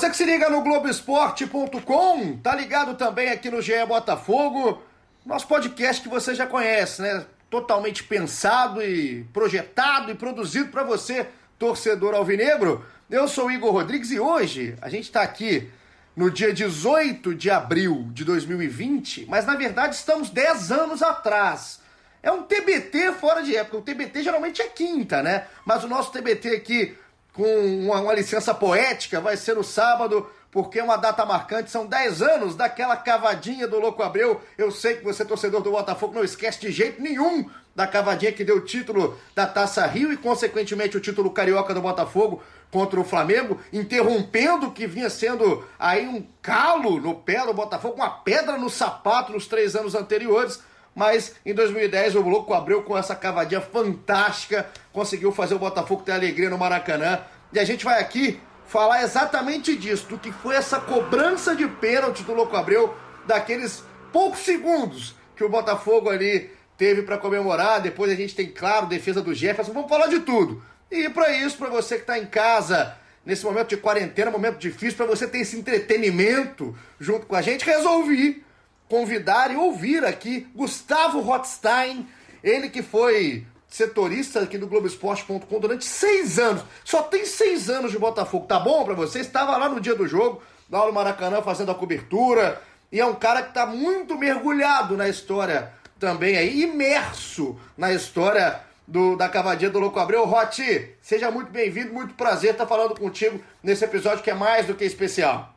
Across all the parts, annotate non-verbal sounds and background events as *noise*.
Você que se liga no Globoesporte.com, tá ligado também aqui no GE Botafogo, nosso podcast que você já conhece, né? Totalmente pensado e projetado e produzido para você, torcedor alvinegro. Eu sou Igor Rodrigues e hoje a gente está aqui no dia 18 de abril de 2020, mas na verdade estamos 10 anos atrás. É um TBT fora de época. O TBT geralmente é quinta, né? Mas o nosso TBT aqui com uma, uma, licença poética, vai ser no sábado, porque é uma data marcante, são 10 anos daquela cavadinha do Louco Abreu. Eu sei que você, torcedor do Botafogo, não esquece de jeito nenhum da cavadinha que deu o título da Taça Rio e, consequentemente, o título carioca do Botafogo contra o Flamengo, interrompendo o que vinha sendo aí um calo no pé do Botafogo, uma pedra no sapato nos três anos anteriores mas em 2010 o Louco abriu com essa cavadinha fantástica, conseguiu fazer o Botafogo ter alegria no Maracanã. E a gente vai aqui falar exatamente disso, do que foi essa cobrança de pênalti do Louco Abreu, daqueles poucos segundos que o Botafogo ali teve para comemorar. Depois a gente tem, claro, defesa do Jefferson. Vamos falar de tudo. E para isso, para você que está em casa, nesse momento de quarentena, momento difícil, para você ter esse entretenimento junto com a gente, resolvi convidar e ouvir aqui Gustavo Rothstein, ele que foi setorista aqui do Globoesporte.com durante seis anos. Só tem seis anos de Botafogo. Tá bom para você? Estava lá no dia do jogo, lá no Maracanã, fazendo a cobertura. E é um cara que está muito mergulhado na história também aí, imerso na história do, da cavadinha do Louco Abreu. Roti, seja muito bem-vindo, muito prazer estar falando contigo nesse episódio que é mais do que especial.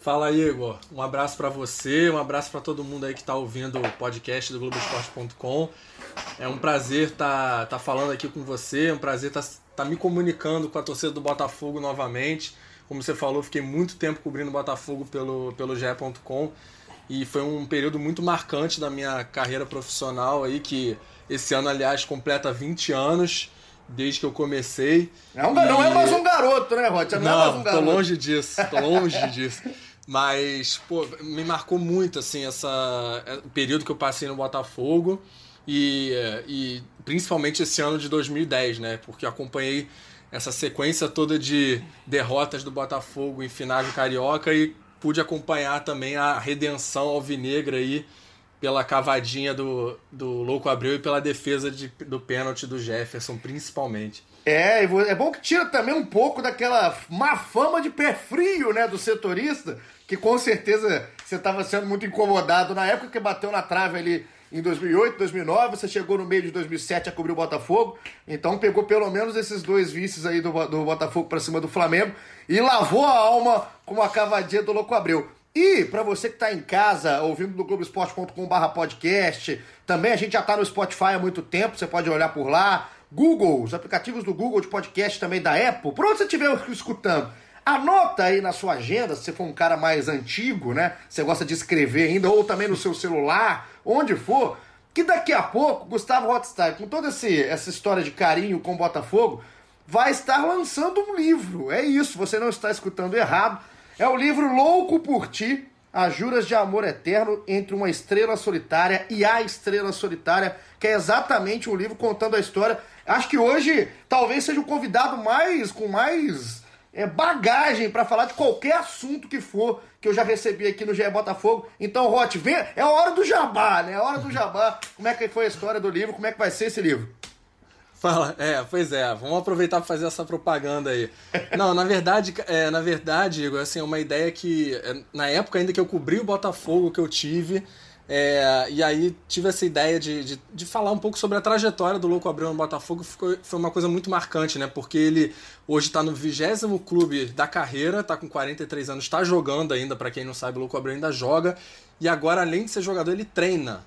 Fala Igor, um abraço para você, um abraço para todo mundo aí que está ouvindo o podcast do Globoesporte.com. É um prazer estar tá, tá falando aqui com você, é um prazer estar tá, tá me comunicando com a torcida do Botafogo novamente. Como você falou, fiquei muito tempo cobrindo o Botafogo pelo, pelo GE.com e foi um período muito marcante da minha carreira profissional aí, que esse ano, aliás, completa 20 anos desde que eu comecei. Um, e... Não é mais um garoto, né, Rod? Não, não é mais um garoto. tô longe disso, tô longe disso. *laughs* Mas, pô, me marcou muito, assim, essa, é, o período que eu passei no Botafogo e, e principalmente esse ano de 2010, né? Porque acompanhei essa sequência toda de derrotas do Botafogo em finais do Carioca e pude acompanhar também a redenção alvinegra aí pela cavadinha do, do Louco Abreu e pela defesa de, do pênalti do Jefferson, principalmente. É, é bom que tira também um pouco daquela má fama de pé frio, né, do setorista, que com certeza você estava sendo muito incomodado na época que bateu na trave ali em 2008, 2009, você chegou no meio de 2007 a cobrir o Botafogo, então pegou pelo menos esses dois vices aí do, do Botafogo para cima do Flamengo e lavou a alma com uma cavadinha do Louco Abreu. E para você que está em casa, ouvindo no globesport.com.br podcast, também a gente já está no Spotify há muito tempo, você pode olhar por lá. Google, os aplicativos do Google de podcast também da Apple, por onde você estiver escutando. Anota aí na sua agenda, se você for um cara mais antigo, né? Você gosta de escrever ainda, ou também no seu celular, onde for, que daqui a pouco, Gustavo Rothstein, com toda esse, essa história de carinho com o Botafogo, vai estar lançando um livro. É isso, você não está escutando errado. É o livro Louco por Ti, As Juras de Amor Eterno entre uma Estrela Solitária e a Estrela Solitária, que é exatamente um livro contando a história. Acho que hoje talvez seja o convidado mais com mais é, bagagem para falar de qualquer assunto que for que eu já recebi aqui no GE Botafogo. Então, Rote, vem, é hora do jabá, né? É hora do jabá. Como é que foi a história do livro? Como é que vai ser esse livro? Fala, é, pois é, vamos aproveitar para fazer essa propaganda aí. Não, na verdade, é, na verdade, Igor, assim, é uma ideia que, é, na época ainda que eu cobri o Botafogo que eu tive, é, e aí tive essa ideia de, de, de, falar um pouco sobre a trajetória do Louco Abreu no Botafogo, ficou, foi uma coisa muito marcante, né? Porque ele hoje está no vigésimo clube da carreira, está com 43 anos, está jogando ainda, para quem não sabe, o Louco Abreu ainda joga, e agora, além de ser jogador, ele treina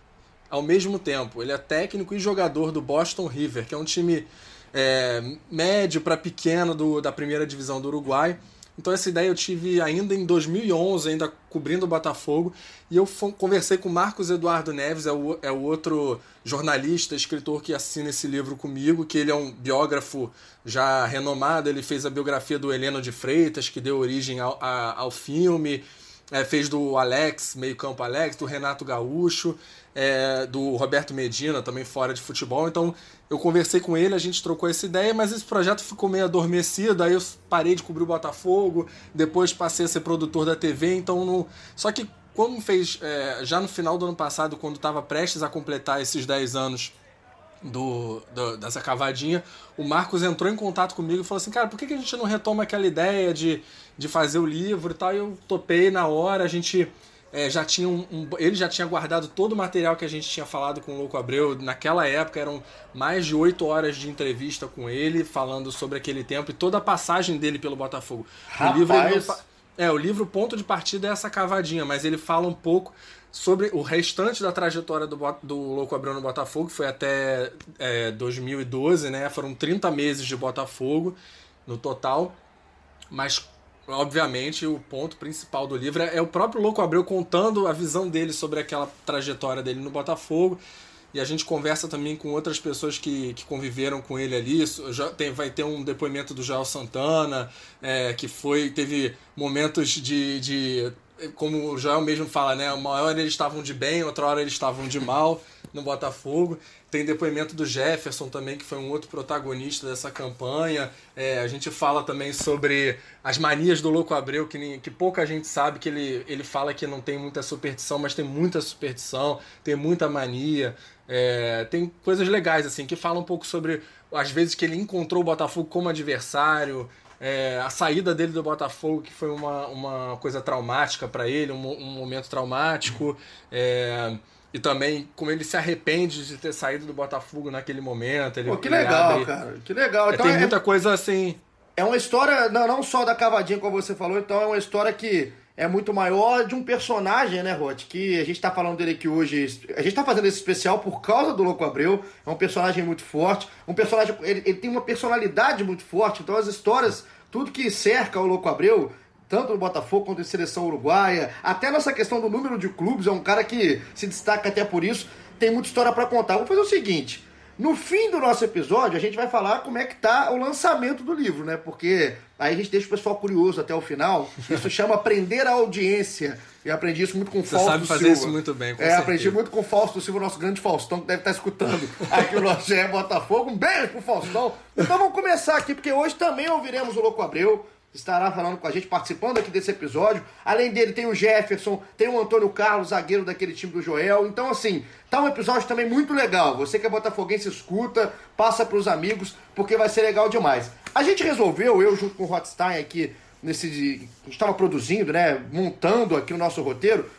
ao mesmo tempo. Ele é técnico e jogador do Boston River, que é um time é, médio para pequeno do, da primeira divisão do Uruguai. Então essa ideia eu tive ainda em 2011, ainda cobrindo o Botafogo, e eu conversei com Marcos Eduardo Neves, é o, é o outro jornalista, escritor que assina esse livro comigo, que ele é um biógrafo já renomado, ele fez a biografia do Heleno de Freitas, que deu origem ao, a, ao filme, é, fez do Alex, meio campo Alex, do Renato Gaúcho, é, do Roberto Medina, também fora de futebol. Então eu conversei com ele, a gente trocou essa ideia, mas esse projeto ficou meio adormecido. Aí eu parei de cobrir o Botafogo, depois passei a ser produtor da TV. Então não... Só que como fez é, já no final do ano passado, quando estava prestes a completar esses 10 anos do, do, dessa cavadinha, o Marcos entrou em contato comigo e falou assim: Cara, por que, que a gente não retoma aquela ideia de, de fazer o livro e tal? E eu topei na hora, a gente é, já tinha um, um, ele já tinha guardado todo o material que a gente tinha falado com o Louco Abreu. Naquela época eram mais de oito horas de entrevista com ele, falando sobre aquele tempo e toda a passagem dele pelo Botafogo. Rapaz. O livro, é, o livro Ponto de Partida é essa cavadinha, mas ele fala um pouco sobre o restante da trajetória do, do Louco Abreu no Botafogo, foi até é, 2012, né? Foram 30 meses de Botafogo no total. Mas obviamente, o ponto principal do livro é, o próprio Louco Abreu contando a visão dele sobre aquela trajetória dele no Botafogo. E a gente conversa também com outras pessoas que, que conviveram com ele ali. Já tem, vai ter um depoimento do Joel Santana, é, que foi teve momentos de, de. Como o Joel mesmo fala, né? Uma hora eles estavam de bem, outra hora eles estavam de mal no Botafogo. Tem depoimento do Jefferson também, que foi um outro protagonista dessa campanha. É, a gente fala também sobre as manias do Louco Abreu, que, que pouca gente sabe, que ele, ele fala que não tem muita superstição, mas tem muita superstição, tem muita mania. É, tem coisas legais, assim, que falam um pouco sobre as vezes que ele encontrou o Botafogo como adversário, é, a saída dele do Botafogo, que foi uma, uma coisa traumática para ele, um, um, momento traumático. É, e também como ele se arrepende de ter saído do Botafogo naquele momento. Ele, Pô, que legal, abre... cara. Que legal. É, então, tem é, muita coisa assim. É uma história, não, não só da cavadinha, como você falou, então é uma história que é muito maior de um personagem, né, Rod? Que a gente tá falando dele aqui hoje. A gente tá fazendo esse especial por causa do Louco Abreu. É um personagem muito forte. Um personagem. Ele, ele tem uma personalidade muito forte. Então as histórias, tudo que cerca o Louco Abreu tanto no Botafogo quanto em seleção uruguaia. Até nessa questão do número de clubes, é um cara que se destaca até por isso. Tem muita história para contar. Vamos fazer o seguinte: no fim do nosso episódio, a gente vai falar como é que tá o lançamento do livro, né? Porque aí a gente deixa o pessoal curioso até o final. Isso *laughs* chama aprender a audiência. Eu aprendi isso muito com o Fausto sabe fazer Silva. isso muito bem, com É, certeza. aprendi muito com o Fausto Silva, nosso grande Faustão, que deve estar escutando aqui o nosso GE Botafogo. Um beijo pro Faustão. Então vamos começar aqui, porque hoje também ouviremos o Louco Abreu estará falando com a gente, participando aqui desse episódio. Além dele, tem o Jefferson, tem o Antônio Carlos, zagueiro daquele time do Joel. Então, assim, tá um episódio também muito legal. Você que é botafoguense, escuta, passa pros amigos, porque vai ser legal demais. A gente resolveu, eu junto com o Hotstein aqui, nesse. A gente estava produzindo, né? Montando aqui o nosso roteiro.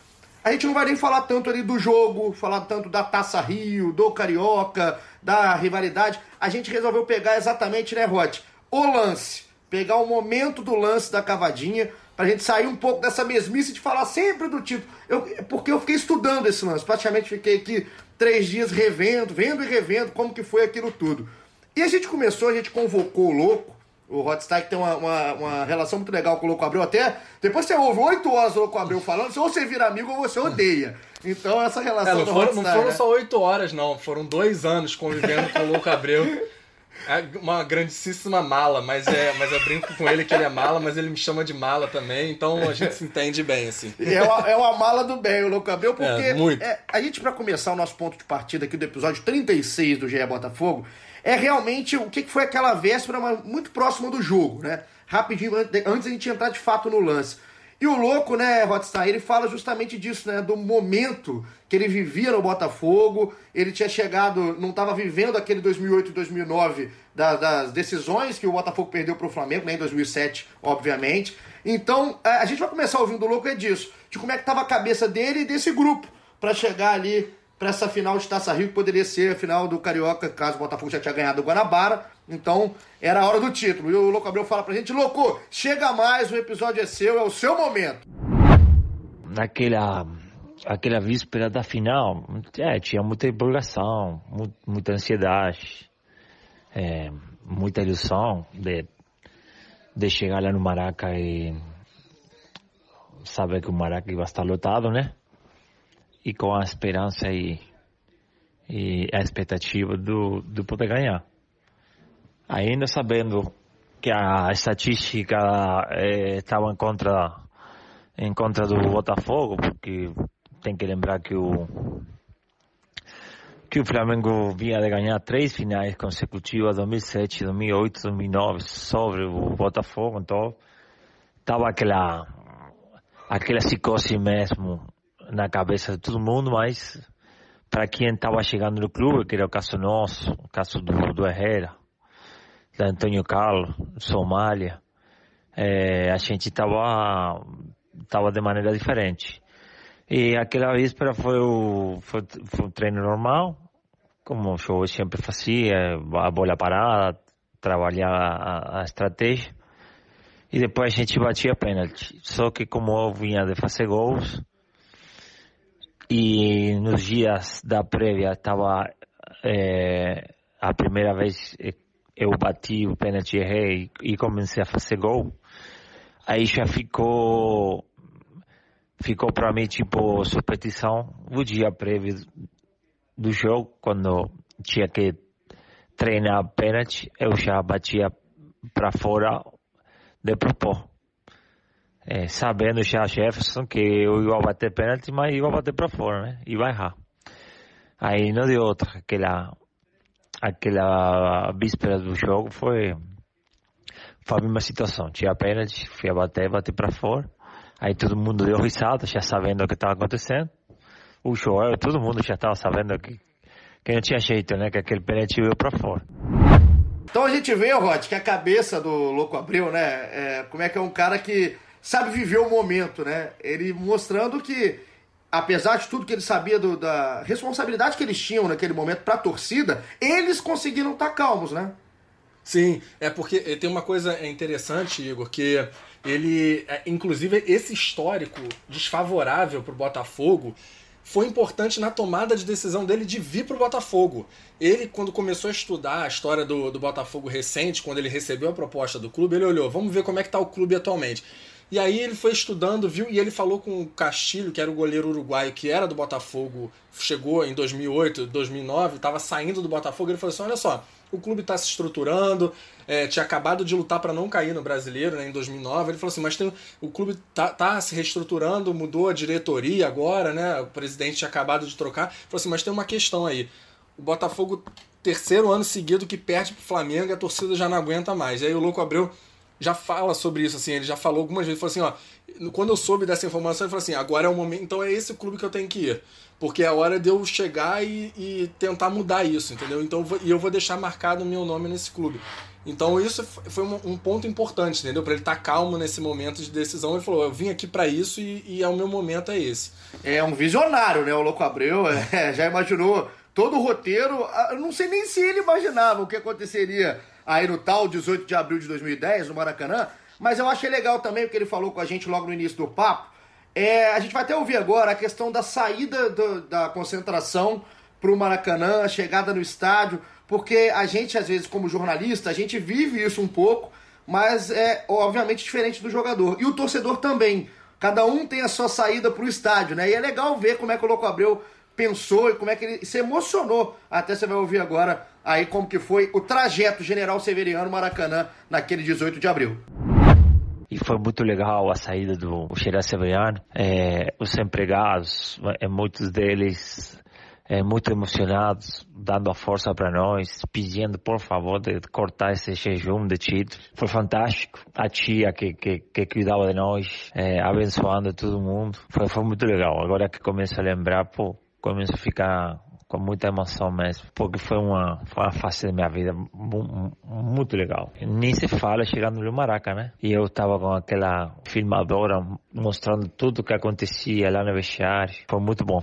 A gente não vai nem falar tanto ali do jogo, falar tanto da Taça Rio, do Carioca, da rivalidade. A gente resolveu pegar exatamente, né, Rod? O lance pegar o momento do lance da cavadinha, pra gente sair um pouco dessa mesmice de falar sempre do título. Eu, porque eu fiquei estudando esse lance, praticamente fiquei aqui três dias revendo, vendo e revendo como que foi aquilo tudo. E a gente começou, a gente convocou o Louco, o Hotstyle tem uma, uma, uma, relação muito legal com o Louco Abreu, até depois você ouve oito horas do Louco Abreu falando, ou você vira amigo ou você odeia. Então essa relação é, não, foram, não foram né? só oito horas, não, foram dois anos convivendo com o Louco Abreu. *laughs* É uma grandíssima mala, mas é, mas eu brinco com ele que ele é mala, mas ele me chama de mala também, então a gente se entende bem, assim. É uma, é uma mala do bem, o Louco Abreu, porque é, muito. É, a gente, para começar o nosso ponto de partida aqui do episódio 36 do GE Botafogo, é realmente o que foi aquela véspera muito próxima do jogo, né? Rapidinho, antes a gente entrar de fato no lance. E o louco, né, Rodstar, ele fala justamente disso, né, do momento que ele vivia no Botafogo, ele tinha chegado, não estava vivendo aquele 2008 e 2009 da, das decisões que o Botafogo perdeu para o Flamengo, né, em 2007, obviamente. Então, é, a gente vai começar ouvindo o louco é disso, de como é que estava a cabeça dele e desse grupo para chegar ali para essa final de Taça Rio, que poderia ser a final do Carioca, caso o Botafogo já tinha ganhado o Guanabara. Então, era a hora do título. E o Louco Abreu fala pra gente, Louco, chega mais, o episódio é seu, é o seu momento. Naquela aquela víspera da final, é, tinha muita empolgação, muita ansiedade, é, muita ilusão de, de chegar lá no Maraca e saber que o Maraca vai estar lotado, né? E com a esperança e, e a expectativa do, do poder ganhar. Ainda sabendo que a estatística estava eh, em contra em contra do Botafogo, porque tem que lembrar que o que o Flamengo vinha de ganhar três finais consecutivas, 2007, 2008, 2009, sobre o Botafogo, então estava aquela aquela psicose mesmo na cabeça de todo mundo, mas para quem estava chegando no clube, que era o caso nosso, o caso do, do Herrera, da Antônio Carlos, Somália, é, a gente estava tava de maneira diferente. E aquela véspera foi o, foi, foi um treino normal, como eu sempre fazia, a bola parada, trabalhar a, a estratégia. E depois a gente batia pênalti. Só que como eu vinha de fazer gols, e nos dias da prévia estava é, a primeira vez eu bati o pênalti, errei e comecei a fazer gol, aí já ficou ficou para mim tipo superstição o dia prévio do jogo, quando tinha que treinar pênalti, eu já batia para fora de propósito. É, sabendo já Jefferson que eu ia bater pênalti, mas ia bater para fora, né? E vai errar. Aí não deu outra. Aquela, aquela víspera do jogo foi, foi a mesma situação. Tinha pênalti, fui a bater, bater para fora. Aí todo mundo deu risada, já sabendo o que estava acontecendo. O Joel, todo mundo já estava sabendo que, que não tinha jeito, né? Que aquele pênalti veio para fora. Então a gente vê, Rod, que a cabeça do Louco Abreu, né? É, como é que é um cara que sabe viver o momento, né? Ele mostrando que apesar de tudo que ele sabia do, da responsabilidade que eles tinham naquele momento para a torcida, eles conseguiram estar tá calmos, né? Sim, é porque tem uma coisa interessante, Igor, que ele, é, inclusive, esse histórico desfavorável para o Botafogo foi importante na tomada de decisão dele de vir para o Botafogo. Ele, quando começou a estudar a história do, do Botafogo recente, quando ele recebeu a proposta do clube, ele olhou, vamos ver como é que está o clube atualmente. E aí ele foi estudando, viu, e ele falou com o Castilho, que era o goleiro uruguaio, que era do Botafogo, chegou em 2008, 2009, estava saindo do Botafogo, ele falou assim, olha só, o clube está se estruturando, é, tinha acabado de lutar para não cair no brasileiro né, em 2009. Ele falou assim: mas tem, o clube tá, tá, se reestruturando, mudou a diretoria agora, né? O presidente tinha acabado de trocar. Ele falou assim: mas tem uma questão aí. O Botafogo, terceiro ano seguido que perde pro Flamengo, a torcida já não aguenta mais. E aí o Louco Abreu já fala sobre isso, assim, ele já falou algumas vezes, falou assim, ó, quando eu soube dessa informação, ele falou assim, agora é o momento, então é esse clube que eu tenho que ir, porque é a hora de eu chegar e, e tentar mudar isso, entendeu? Então, e eu vou deixar marcado o meu nome nesse clube. Então isso foi um, um ponto importante, entendeu? Para ele estar tá calmo nesse momento de decisão. Ele falou: eu vim aqui para isso e, e é o meu momento é esse. É um visionário, né? O Louco Abreu *laughs* é, já imaginou todo o roteiro. Ah, eu não sei nem se ele imaginava o que aconteceria aí no tal 18 de abril de 2010 no Maracanã. Mas eu achei legal também o que ele falou com a gente logo no início do papo. É, a gente vai até ouvir agora a questão da saída do, da concentração para o Maracanã, a chegada no estádio porque a gente, às vezes, como jornalista, a gente vive isso um pouco, mas é obviamente diferente do jogador. E o torcedor também. Cada um tem a sua saída para o estádio, né? E é legal ver como é que o Louco Abreu pensou e como é que ele se emocionou. Até você vai ouvir agora aí como que foi o trajeto General Severiano Maracanã naquele 18 de abril. E foi muito legal a saída do General Severiano. É, os empregados, é, muitos deles é, muito emocionados, dando a força para nós, pedindo por favor de cortar esse jejum de título. Foi fantástico. A tia que, que, que cuidava de nós, é, abençoando todo mundo. Foi, foi muito legal. Agora que começo a lembrar, pô, começo a ficar com muita emoção mesmo, porque foi uma, foi uma fase da minha vida muito legal. Nem se fala chegando no Maraca, né? E eu tava com aquela filmadora mostrando tudo o que acontecia lá no vestiário. Foi muito bom.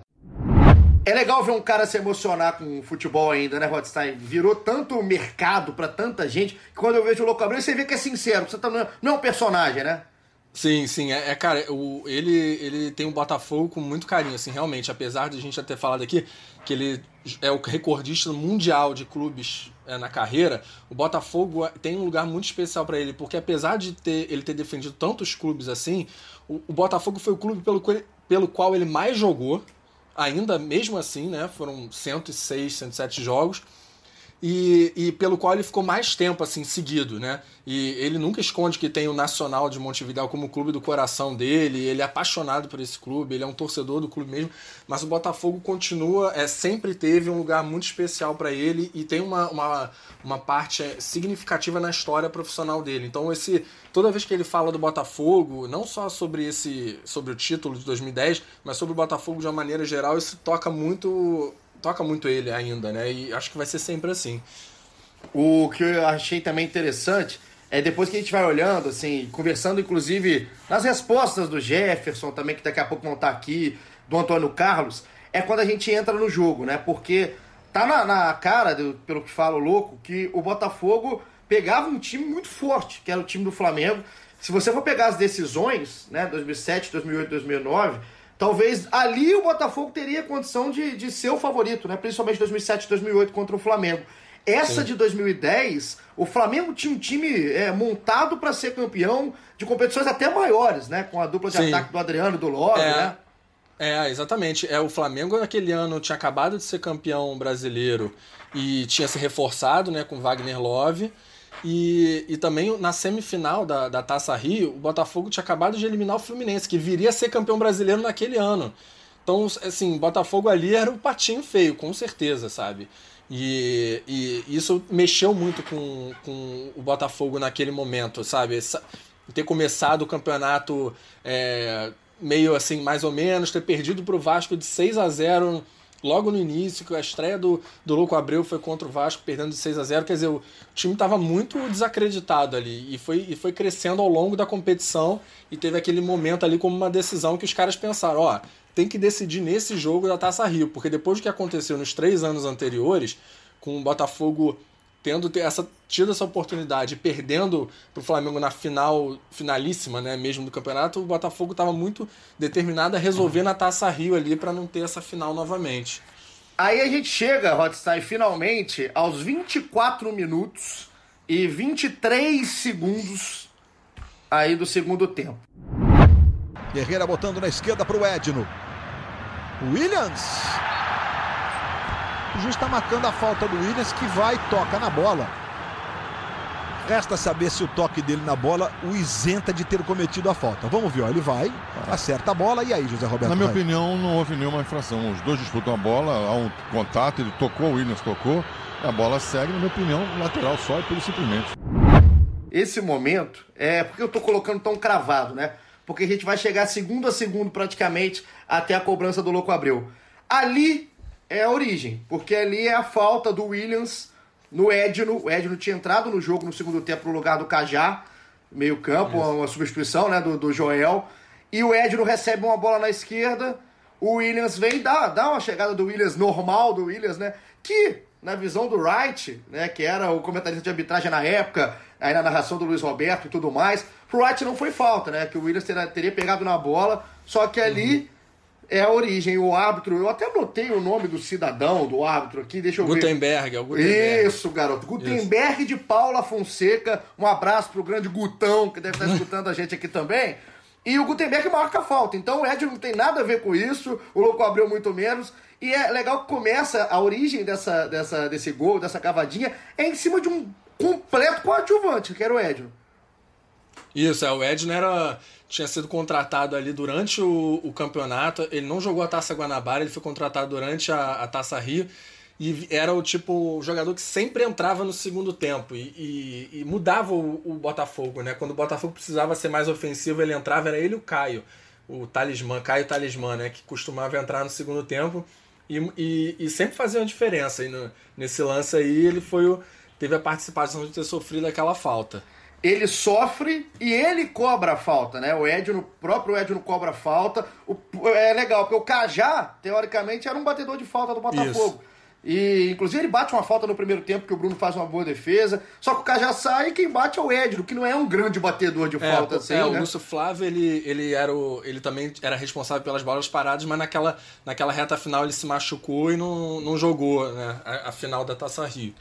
É legal ver um cara se emocionar com o futebol ainda, né, Rodstein? Virou tanto mercado para tanta gente que quando eu vejo o Louco Abreu, você vê que é sincero, você tá, não é um personagem, né? Sim, sim, é, é, cara, o, ele, ele tem o Botafogo com muito carinho, assim, realmente, apesar de a gente já ter falado aqui que ele é o recordista mundial de clubes é, na carreira, o Botafogo tem um lugar muito especial para ele, porque apesar de ter, ele ter defendido tantos clubes assim, o, o Botafogo foi o clube pelo, pelo qual ele mais jogou, ainda mesmo assim, né, foram 106, 107 jogos, e, e, pelo qual ele ficou mais tempo assim seguido, né? E ele nunca esconde que tem o Nacional de Montevideo como clube do coração dele, ele é apaixonado por esse clube, ele é um torcedor do clube mesmo, mas o Botafogo continua, é sempre teve um lugar muito especial para ele e tem uma, uma, uma parte significativa na história profissional dele. Então esse toda vez que ele fala do Botafogo, não só sobre esse sobre o título de 2010, mas sobre o Botafogo de uma maneira geral, isso toca muito toca muito ele ainda, né? E acho que vai ser sempre assim. O que eu achei também interessante é depois que a gente vai olhando, assim, conversando inclusive nas respostas do Jefferson também, que daqui a pouco vão estar aqui, do Antônio Carlos, é quando a gente entra no jogo, né? Porque tá na, na cara, do, pelo que fala o louco, que o Botafogo pegava um time muito forte, que era o time do Flamengo. Se você for pegar as decisões, né, 2007, 2008, 2009 Talvez ali o Botafogo teria condição de, de ser o favorito, né? Principalmente 2007 2008 contra o Flamengo. Essa Sim. de 2010, o Flamengo tinha um time é, montado para ser campeão de competições até maiores, né? Com a dupla de Sim. ataque do Adriano e do Love, é. né? É, exatamente. É, o Flamengo naquele ano tinha acabado de ser campeão brasileiro e tinha se reforçado né, com Wagner Love. E, e também na semifinal da, da Taça Rio, o Botafogo tinha acabado de eliminar o Fluminense, que viria a ser campeão brasileiro naquele ano. Então, assim, Botafogo ali era um patinho feio, com certeza, sabe? E, e isso mexeu muito com, com o Botafogo naquele momento, sabe? Ter começado o campeonato é, meio assim, mais ou menos, ter perdido para o Vasco de 6 a 0 logo no início, que a estreia do, do Louco Abreu foi contra o Vasco, perdendo de 6 a 0 Quer dizer, o time estava muito desacreditado ali e foi, e foi crescendo ao longo da competição e teve aquele momento ali como uma decisão que os caras pensaram: ó, tem que decidir nesse jogo da Taça Rio, porque depois do que aconteceu nos três anos anteriores, com o Botafogo tendo essa, tido essa oportunidade, perdendo para o Flamengo na final, finalíssima, né, mesmo do campeonato, o Botafogo estava muito determinado a resolver na Taça Rio ali para não ter essa final novamente. Aí a gente chega, Hotstyle, finalmente aos 24 minutos e 23 segundos aí do segundo tempo. Guerreira botando na esquerda para o Edno. Williams o juiz está marcando a falta do Williams, que vai e toca na bola. Resta saber se o toque dele na bola o isenta de ter cometido a falta. Vamos ver, ó, ele vai, acerta a bola e aí, José Roberto? Na minha vai. opinião, não houve nenhuma infração. Os dois disputam a bola, há um contato, ele tocou, o Williams tocou, a bola segue, na minha opinião, lateral só e pelo simplesmente. Esse momento é porque eu estou colocando tão cravado, né? Porque a gente vai chegar segundo a segundo praticamente até a cobrança do Louco Abreu. Ali é a origem, porque ali é a falta do Williams no Edno. O Edno tinha entrado no jogo no segundo tempo no lugar do Cajá, meio campo, Isso. uma substituição né, do, do Joel. E o Edno recebe uma bola na esquerda, o Williams vem e dá, dá uma chegada do Williams normal do Williams, né? Que, na visão do Wright, né, que era o comentarista de arbitragem na época, aí na narração do Luiz Roberto e tudo mais, pro Wright não foi falta, né? Que o Williams teria, teria pegado na bola, só que ali... Uhum é a origem. O árbitro, eu até anotei o nome do cidadão, do árbitro aqui, deixa eu Gutenberg, ver. É o Gutenberg. Isso, garoto. Gutenberg Isso. de Paula Fonseca. Um abraço pro grande Gutão, que deve estar *laughs* escutando a gente aqui também. E o Gutenberg marca a falta. Então o Ed não tem nada a ver com isso, o Louco abriu muito menos. E é legal que começa a origem dessa, dessa, desse gol, dessa cavadinha, é em cima de um completo coadjuvante, que era o Edno. Isso, é, o Edno era tinha sido contratado ali durante o, o, campeonato. Ele não jogou a Taça Guanabara, ele foi contratado durante a, a Taça Rio. E era o tipo o jogador que sempre entrava no segundo tempo e, e, e mudava o, o, Botafogo, né? Quando o Botafogo precisava ser mais ofensivo, ele entrava, era ele o Caio, o talismã, Caio Talismã, né? Que costumava entrar no segundo tempo e, e, e sempre fazia uma diferença. E no, nesse lance aí, ele foi o, teve a participação de ter sofrido aquela falta ele sofre e ele cobra a falta, né? O Edno, o próprio Edno cobra a falta. O, é legal, porque o Cajá, teoricamente, era um batedor de falta do Botafogo. Isso. E, inclusive, ele bate uma falta no primeiro tempo, que o Bruno faz uma boa defesa. Só que o cara já sai e quem bate é o Edno, que não é um grande batedor de É, falta assim, é, o né? Lúcio Flávio, ele, ele, era o, ele também era responsável pelas bolas paradas, mas naquela, naquela reta final ele se machucou e não, não jogou né, a, a final da Taça Rio.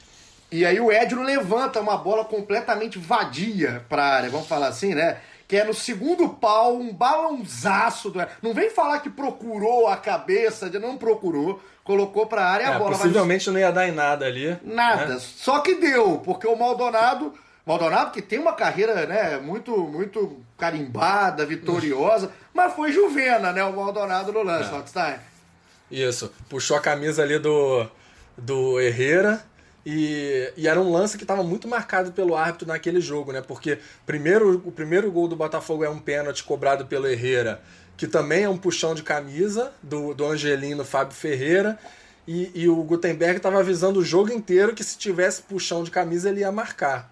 E aí o Edno levanta uma bola completamente vadia pra área, vamos falar assim, né? Que é no segundo pau, um balãozaço. Do... Não vem falar que procurou a cabeça, não procurou, colocou pra área e a É, bola vai possivelmente não ia dar em nada ali. Nada. né? Só que deu, porque o Maldonado. Maldonado que tem uma carreira, né, muito, muito carimbada, vitoriosa, *laughs* mas foi Juvena, né, o Maldonado no lance, É. Rockstein. Isso, puxou a camisa ali do, do Herrera. E, e era um lance que estava muito marcado pelo árbitro naquele jogo, né? Porque primeiro, o primeiro gol do Botafogo é um pênalti cobrado pelo Herrera, que também é um puxão de camisa do, do Angelino Fábio Ferreira. E, e o Gutenberg estava avisando o jogo inteiro que se tivesse puxão de camisa ele ia marcar.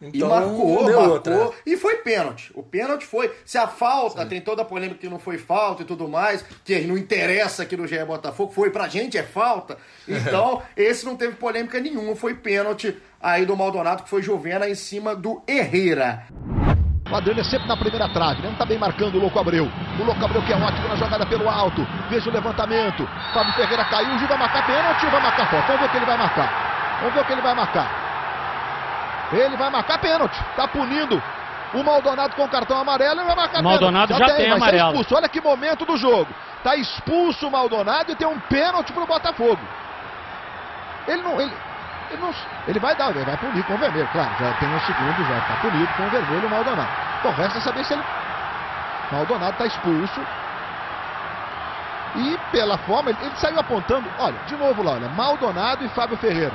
E Então, marcou, não deu marcou. outra. E foi pênalti. O pênalti foi. Se a falta, tem toda a polêmica que não foi falta e tudo mais, que não interessa aqui no GE Botafogo, foi pra gente, é falta. *laughs* Então, esse não teve polêmica nenhuma. Foi pênalti aí do Maldonado, que foi Juvena em cima do Herrera. O Adriano é sempre na primeira trave, né? Não tá bem marcando o Louco Abreu. O Louco Abreu que é ótimo na jogada pelo alto. Veja o levantamento. Fábio Ferreira caiu. O Gil vai marcar pênalti ou vai marcar falta? Vamos ver o que ele vai marcar. Vamos ver o que ele vai marcar. Ele vai marcar pênalti. Tá punindo o Maldonado com o cartão amarelo. Ele vai marcar Maldonado pênalti. já tem vai ser amarelo. expulso. Olha que momento do jogo. Tá expulso o Maldonado e tem um pênalti pro Botafogo. Ele não. Ele, ele, não, ele vai dar, ele vai punir com o vermelho, claro. Já tem um segundo, já tá punido com o vermelho o Maldonado. Bom, resta saber se ele. Maldonado tá expulso. E pela forma, ele, ele saiu apontando. Olha, de novo lá, olha. Maldonado e Fábio Ferreira.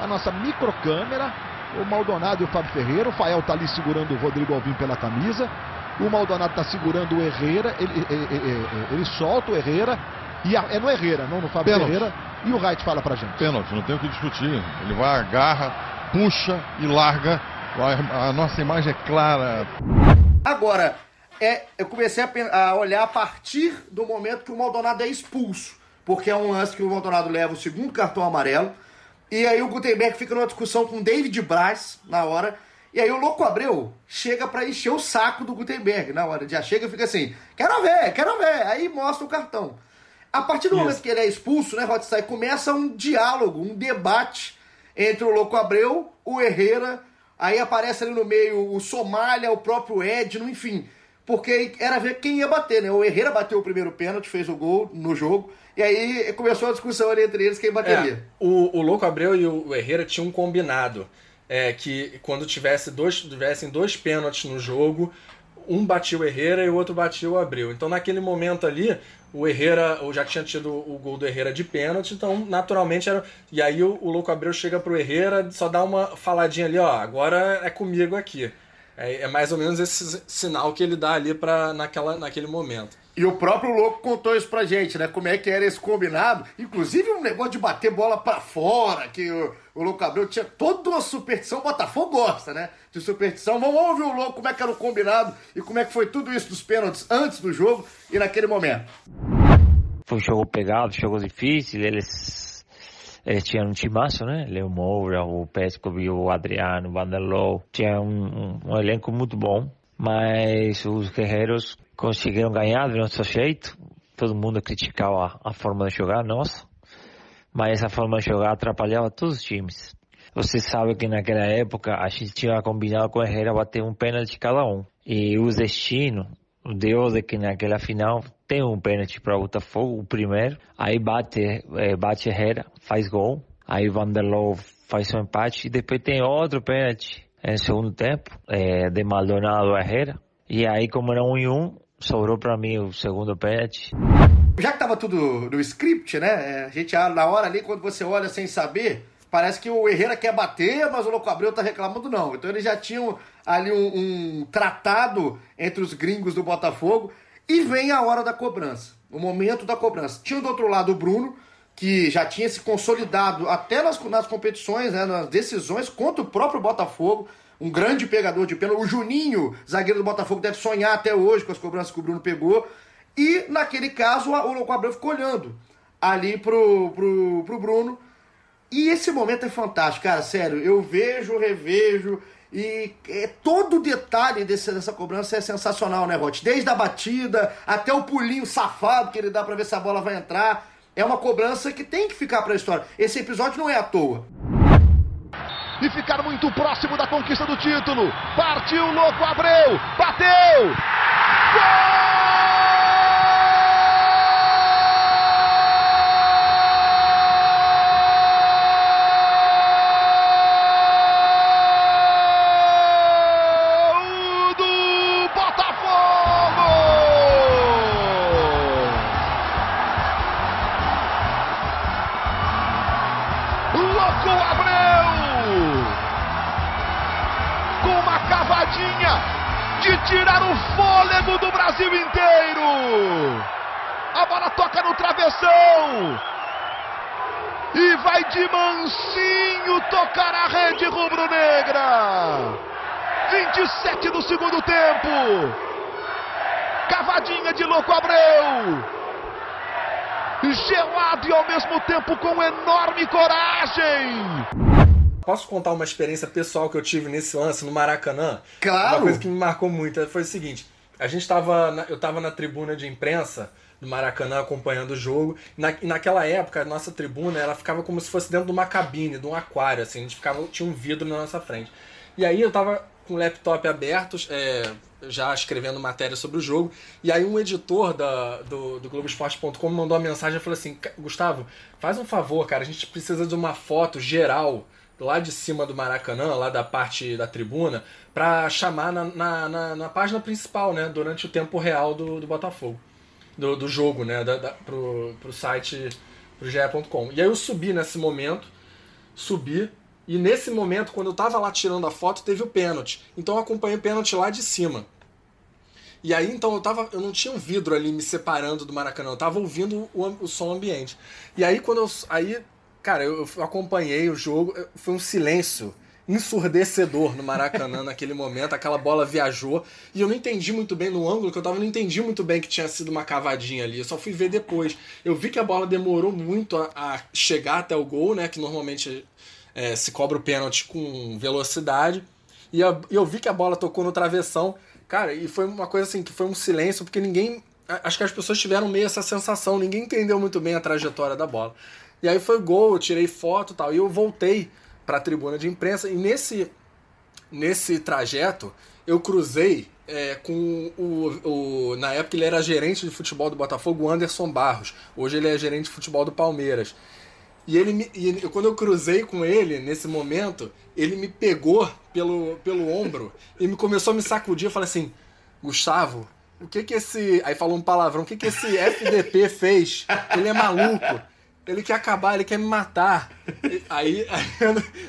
A nossa microcâmera. O Maldonado e o Fábio Ferreira. O Fael tá ali segurando o Rodrigo Alvim pela camisa. O Maldonado tá segurando o Herrera. Ele, ele, ele- ele solta o Herrera. E a- é no Herrera, não no Fábio Pênalti. Ferreira. E o Wright fala pra gente. Pênalti, não tem o que discutir. Ele vai, agarra, puxa e larga. A, a nossa imagem é clara. Agora, é, eu comecei a, a olhar a partir do momento que o Maldonado é expulso. Porque é um lance que o Maldonado leva o segundo cartão amarelo. E aí o Gutenberg fica numa discussão com o David Braz na hora. E aí o Louco Abreu chega pra encher o saco do Gutenberg na hora. Já chega e fica assim, quero ver, quero ver. Aí mostra o cartão. A partir do Isso. momento que ele é expulso, né, Rotsai, começa um diálogo, um debate entre o Louco Abreu, o Herrera, aí aparece ali no meio o Somália, o próprio Edno, enfim. Porque era ver quem ia bater, né? O Herrera bateu o primeiro pênalti, fez o gol no jogo, e aí começou a discussão ali entre eles quem bateria. É, o, o Louco Abreu e o Herrera tinham combinado. É, que quando tivesse dois, tivessem dois pênaltis no jogo, um batia o Herrera e o outro batia o Abreu. Então naquele momento ali, o Herrera já tinha tido o gol do Herrera de pênalti, então naturalmente era. E aí o, o Louco Abreu chega pro Herrera, só dá uma faladinha ali, ó, agora é comigo aqui. É, é mais ou menos esse sinal que ele dá ali pra, naquela, naquele momento. E o próprio Louco contou isso pra gente, né? Como é que era esse combinado. Inclusive um negócio de bater bola pra fora, que o, o Louco Abreu tinha toda uma superstição. O Botafogo gosta, né? De superstição. Vamos ouvir o Louco, como é que era o combinado e como é que foi tudo isso dos pênaltis antes do jogo e naquele momento. Foi um jogo pegado, jogo difícil. Eles, eles tinham um timaço, né? Leo Moura, o Pescovi, o Adriano, o Vanderloo. Tinha um, um, um elenco muito bom. Mas os guerreiros conseguiram ganhar do nosso jeito. Todo mundo criticava a, a forma de jogar nossa. Mas essa forma de jogar atrapalhava todos os times. Você sabe que naquela época a gente tinha combinado com o Herrera bater um pênalti cada um. E o destino deu de que naquela final tem um pênalti para o Botafogo, o primeiro. Aí bate, eh, bate Herrera, faz gol. Aí Vanderloo faz um empate. E depois tem outro pênalti no segundo tempo, eh, de Maldonado a Herrera. E aí, como era um e um, sobrou para mim o segundo pênalti. Já que tava tudo no script, né? é, A gente, na hora ali, quando você olha sem saber, parece que o Herrera quer bater, mas o Louco Abreu tá reclamando não. Então eles já tinham ali um, um tratado entre os gringos do Botafogo e vem a hora da cobrança, o momento da cobrança. Tinha do outro lado o Bruno, que já tinha se consolidado até nas, nas competições, né, nas decisões contra o próprio Botafogo, um grande pegador de pênalti. O Juninho, zagueiro do Botafogo, deve sonhar até hoje com as cobranças que o Bruno pegou. E naquele caso, o Louco Abreu ficou olhando. ali pro, pro, pro Bruno. E esse momento é fantástico, cara, sério. Eu vejo, revejo. E é, todo detalhe desse, dessa cobrança é sensacional, né, Rot? Desde a batida até o pulinho safado que ele dá para ver se a bola vai entrar. É uma cobrança que tem que ficar para a história. Esse episódio não é à toa. E ficar muito próximo da conquista do título. Partiu, louco, Abreu, bateu! Gol! Tirar o fôlego do Brasil inteiro. A bola toca no travessão. E vai de mansinho tocar a rede rubro-negra. 27 do segundo tempo. Cavadinha de louco Abreu. Gelado e ao mesmo tempo com enorme coragem. Posso contar uma experiência pessoal que eu tive nesse lance no Maracanã? Claro! Uma coisa que me marcou muito foi o seguinte: a gente tava. Na, eu tava na tribuna de imprensa do Maracanã acompanhando o jogo. Na, naquela época, a nossa tribuna ela ficava como se fosse dentro de uma cabine, de um aquário, assim, a gente ficava, tinha um vidro na nossa frente. E aí eu tava com o laptop aberto, é, já escrevendo matéria sobre o jogo, e aí um editor da, do, do Globoesporte.com mandou uma mensagem e falou assim: Gustavo, faz um favor, cara, a gente precisa de uma foto geral lá de cima do Maracanã, lá da parte da tribuna, para chamar na, na, na, na, página principal, né? Durante o tempo real do, do Botafogo. Do, do jogo, né? Da, da, pro, pro site, pro ge.com. E aí eu subi nesse momento, subi, e nesse momento, quando eu tava lá tirando a foto, teve o pênalti. Então eu acompanhei o pênalti lá de cima. E aí, então, eu tava. Eu não tinha um vidro ali me separando do Maracanã, eu tava ouvindo o, o som ambiente. E aí, quando eu. Aí Cara, eu, acompanhei o jogo, foi um silêncio ensurdecedor no Maracanã *laughs* naquele momento, aquela bola viajou e eu não entendi muito bem no ângulo que eu tava, não entendi muito bem que tinha sido uma cavadinha ali, eu só fui ver depois. Eu vi que a bola demorou muito a, a chegar até o gol, né, que normalmente é, se cobra o pênalti com velocidade, e eu, eu vi que a bola tocou no travessão, cara, e foi uma coisa assim, que foi um silêncio, porque ninguém, acho que as pessoas tiveram meio essa sensação, ninguém entendeu muito bem a trajetória da bola. E aí foi gol, eu tirei foto e tal. E eu voltei para a tribuna de imprensa e nesse, nesse trajeto eu cruzei é, com o, o, Na época ele era gerente de futebol do Botafogo, o Anderson Barros. Hoje ele é gerente de futebol do Palmeiras. E ele me, e quando eu cruzei com ele nesse momento, ele me pegou pelo, pelo ombro *laughs* e me começou a me sacudir. Eu falei assim: Gustavo, o que que esse. Aí falou um palavrão, o que que esse FDP fez? Ele é maluco. Ele quer acabar, ele quer me matar. aí, *laughs* aí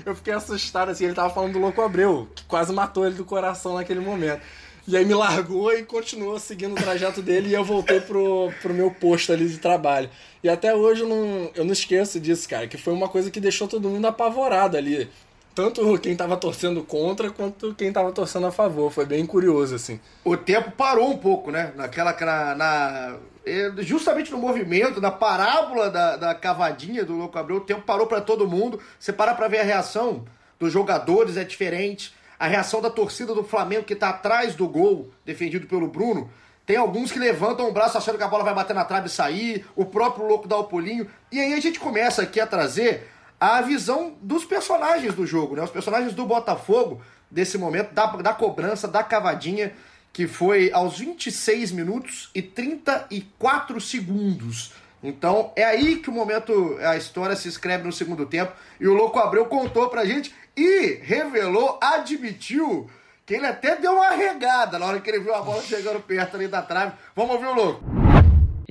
eu fiquei assustado, assim, ele tava falando do Louco Abreu, que quase matou ele do coração naquele momento. E aí me largou e continuou seguindo o trajeto dele e eu voltei pro, pro meu posto ali de trabalho. E até hoje eu não, eu não esqueço disso, cara, que foi uma coisa que deixou todo mundo apavorado ali. Tanto quem tava torcendo contra quanto quem tava torcendo a favor. Foi bem curioso, assim. O tempo parou um pouco, né? Naquela. Na, na é, justamente no movimento, na parábola da, da cavadinha do Louco Abreu, o tempo parou para todo mundo. Você para para ver a reação dos jogadores, é diferente. A reação da torcida do Flamengo que está atrás do gol, defendido pelo Bruno. Tem alguns que levantam o braço achando que a bola vai bater na trave e sair. O próprio louco dá o pulinho. E aí a gente começa aqui a trazer a visão dos personagens do jogo, né? Os personagens do Botafogo, desse momento, da, da cobrança, da cavadinha que foi aos 26 minutos e 34 segundos. Então é aí que o momento, a história se escreve no segundo tempo. E o Louco Abreu contou pra gente e revelou, admitiu que ele até deu uma regada na hora que ele viu a bola chegando perto ali da trave. Vamos ouvir o Louco.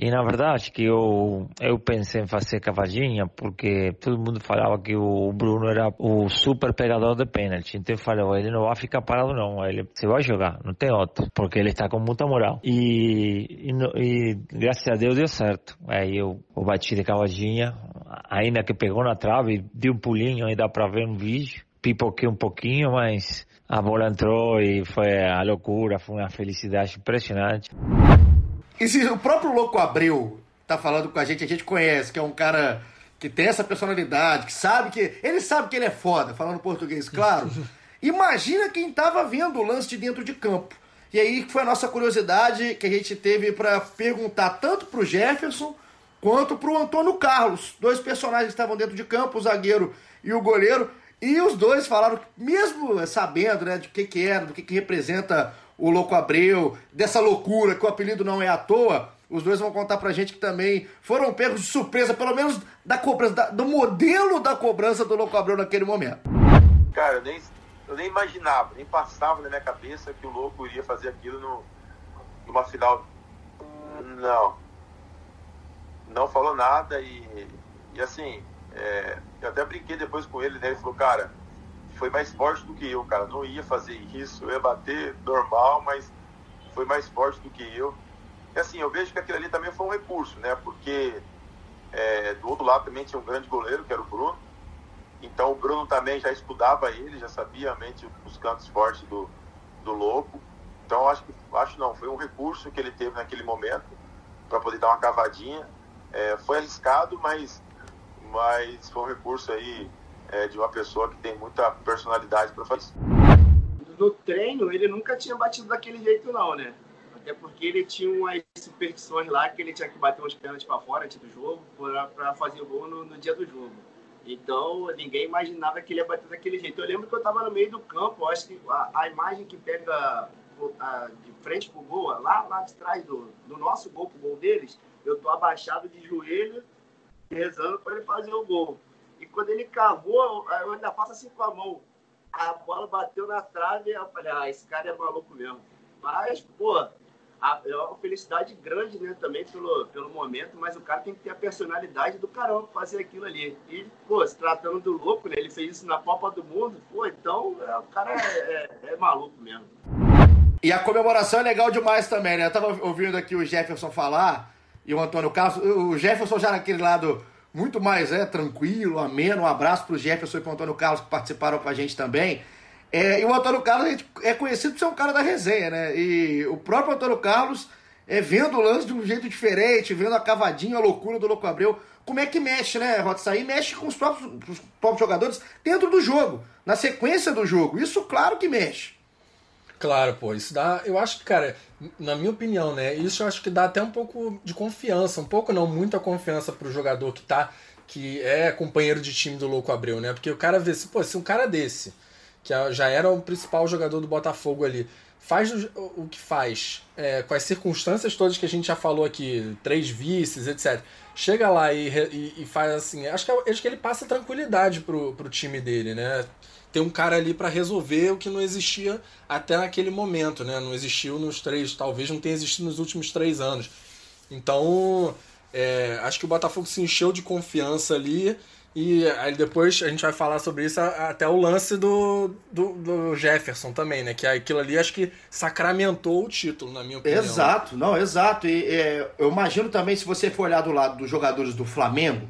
E na verdade que eu, eu pensei em fazer cavadinha porque todo mundo falava que o Bruno era o super pegador de pênalti. Então eu falei, ele não vai ficar parado não, ele se vai jogar, não tem outro, porque ele está com muita moral. E, e, e graças a Deus deu certo. Aí eu, eu bati de cavadinha, ainda que pegou na trave, deu um pulinho, aí dá para ver um vídeo. Pipoquei um pouquinho, mas a bola entrou e foi a loucura, foi uma felicidade impressionante. E se o próprio Louco Abreu tá falando com a gente, a gente conhece, que é um cara que tem essa personalidade, que sabe que. Ele sabe que ele é foda, falando português, claro. *laughs* Imagina quem tava vendo o lance de dentro de campo. E aí foi a nossa curiosidade que a gente teve para perguntar tanto pro Jefferson quanto pro Antônio Carlos, dois personagens que estavam dentro de campo, o zagueiro e o goleiro. E os dois falaram, mesmo sabendo né, de que, que era, do que, que representa o Louco Abreu, dessa loucura que o apelido não é à toa, os dois vão contar pra gente que também foram pegos de surpresa, pelo menos da cobrança, da, do modelo da cobrança do Louco Abreu naquele momento. Cara, eu nem, eu nem imaginava, nem passava na minha cabeça que o Louco iria fazer aquilo no, numa final. Não. Não falou nada e, e assim, é, eu até brinquei depois com ele, né? Ele falou, cara, foi mais forte do que eu, cara. Não ia fazer isso, eu ia bater normal, mas foi mais forte do que eu. E assim, eu vejo que aquilo ali também foi um recurso, né? Porque é, do outro lado também tinha um grande goleiro, que era o Bruno. Então o Bruno também já estudava ele, já sabia mente os cantos fortes do, do Louco. Então acho que acho não, foi um recurso que ele teve naquele momento para poder dar uma cavadinha. É, foi arriscado, mas mas foi um recurso aí é, de uma pessoa que tem muita personalidade para fazer. No treino, ele nunca tinha batido daquele jeito, não, né? Até porque ele tinha umas superstições lá que ele tinha que bater uns pênaltis para fora antes do jogo para fazer o gol no, no, dia do jogo. Então, ninguém imaginava que ele ia bater daquele jeito. Eu lembro que eu estava no meio do campo, acho que a, a imagem que pega a, de frente pro gol, lá, lá de trás do, do nosso gol pro gol deles, eu tô abaixado de joelho rezando para ele fazer o gol. E quando ele cavou, eu ainda faço assim com a mão. A bola bateu na trave e eu falei, ah, esse cara é maluco mesmo. Mas, pô, é uma felicidade grande, né, também pelo, pelo momento, mas o cara tem que ter a personalidade do caramba pra fazer aquilo ali. E, pô, se tratando do louco, né, ele fez isso na Copa do Mundo, pô, então é, o cara é, é, é maluco mesmo. E a comemoração é legal demais também, né? Eu tava ouvindo aqui o Jefferson falar e o Antônio Carlos. O Jefferson já naquele lado muito mais é, tranquilo, ameno. Um abraço pro Jefferson e pro Antônio Carlos que participaram com a gente também. É, e o Antônio Carlos é conhecido por ser um cara da resenha, né? E o próprio Antônio Carlos é vendo o lance de um jeito diferente, vendo a cavadinha, a loucura do Louco Abreu. Como é que mexe, né, Rota Saí? Mexe com os próprios, os próprios jogadores dentro do jogo, na sequência do jogo. Isso, claro que mexe. Claro, pô, isso dá. Eu acho que, cara, na minha opinião, né? Isso eu acho que dá até um pouco de confiança, um pouco não, muita confiança pro jogador que tá. que é companheiro de time do Louco Abreu, né? Porque o cara vê, se, pô, se um cara desse, que é, já era o principal jogador do Botafogo ali, faz o, que faz, é, com as circunstâncias todas que a gente já falou aqui, três vices, etc. Chega lá e, e, e faz assim. Acho que, acho que ele passa tranquilidade pro, pro time dele, né? Ter um cara ali para resolver o que não existia até naquele momento, né? Não existiu nos três, talvez não tenha existido nos últimos três anos. Então, é, acho que o Botafogo se encheu de confiança ali. E aí depois a gente vai falar sobre isso até o lance do, do, do, Jefferson também, né? Que aquilo ali acho que sacramentou o título, na minha opinião. Exato, não, exato. E é, eu imagino também, se você for olhar do lado dos jogadores do Flamengo,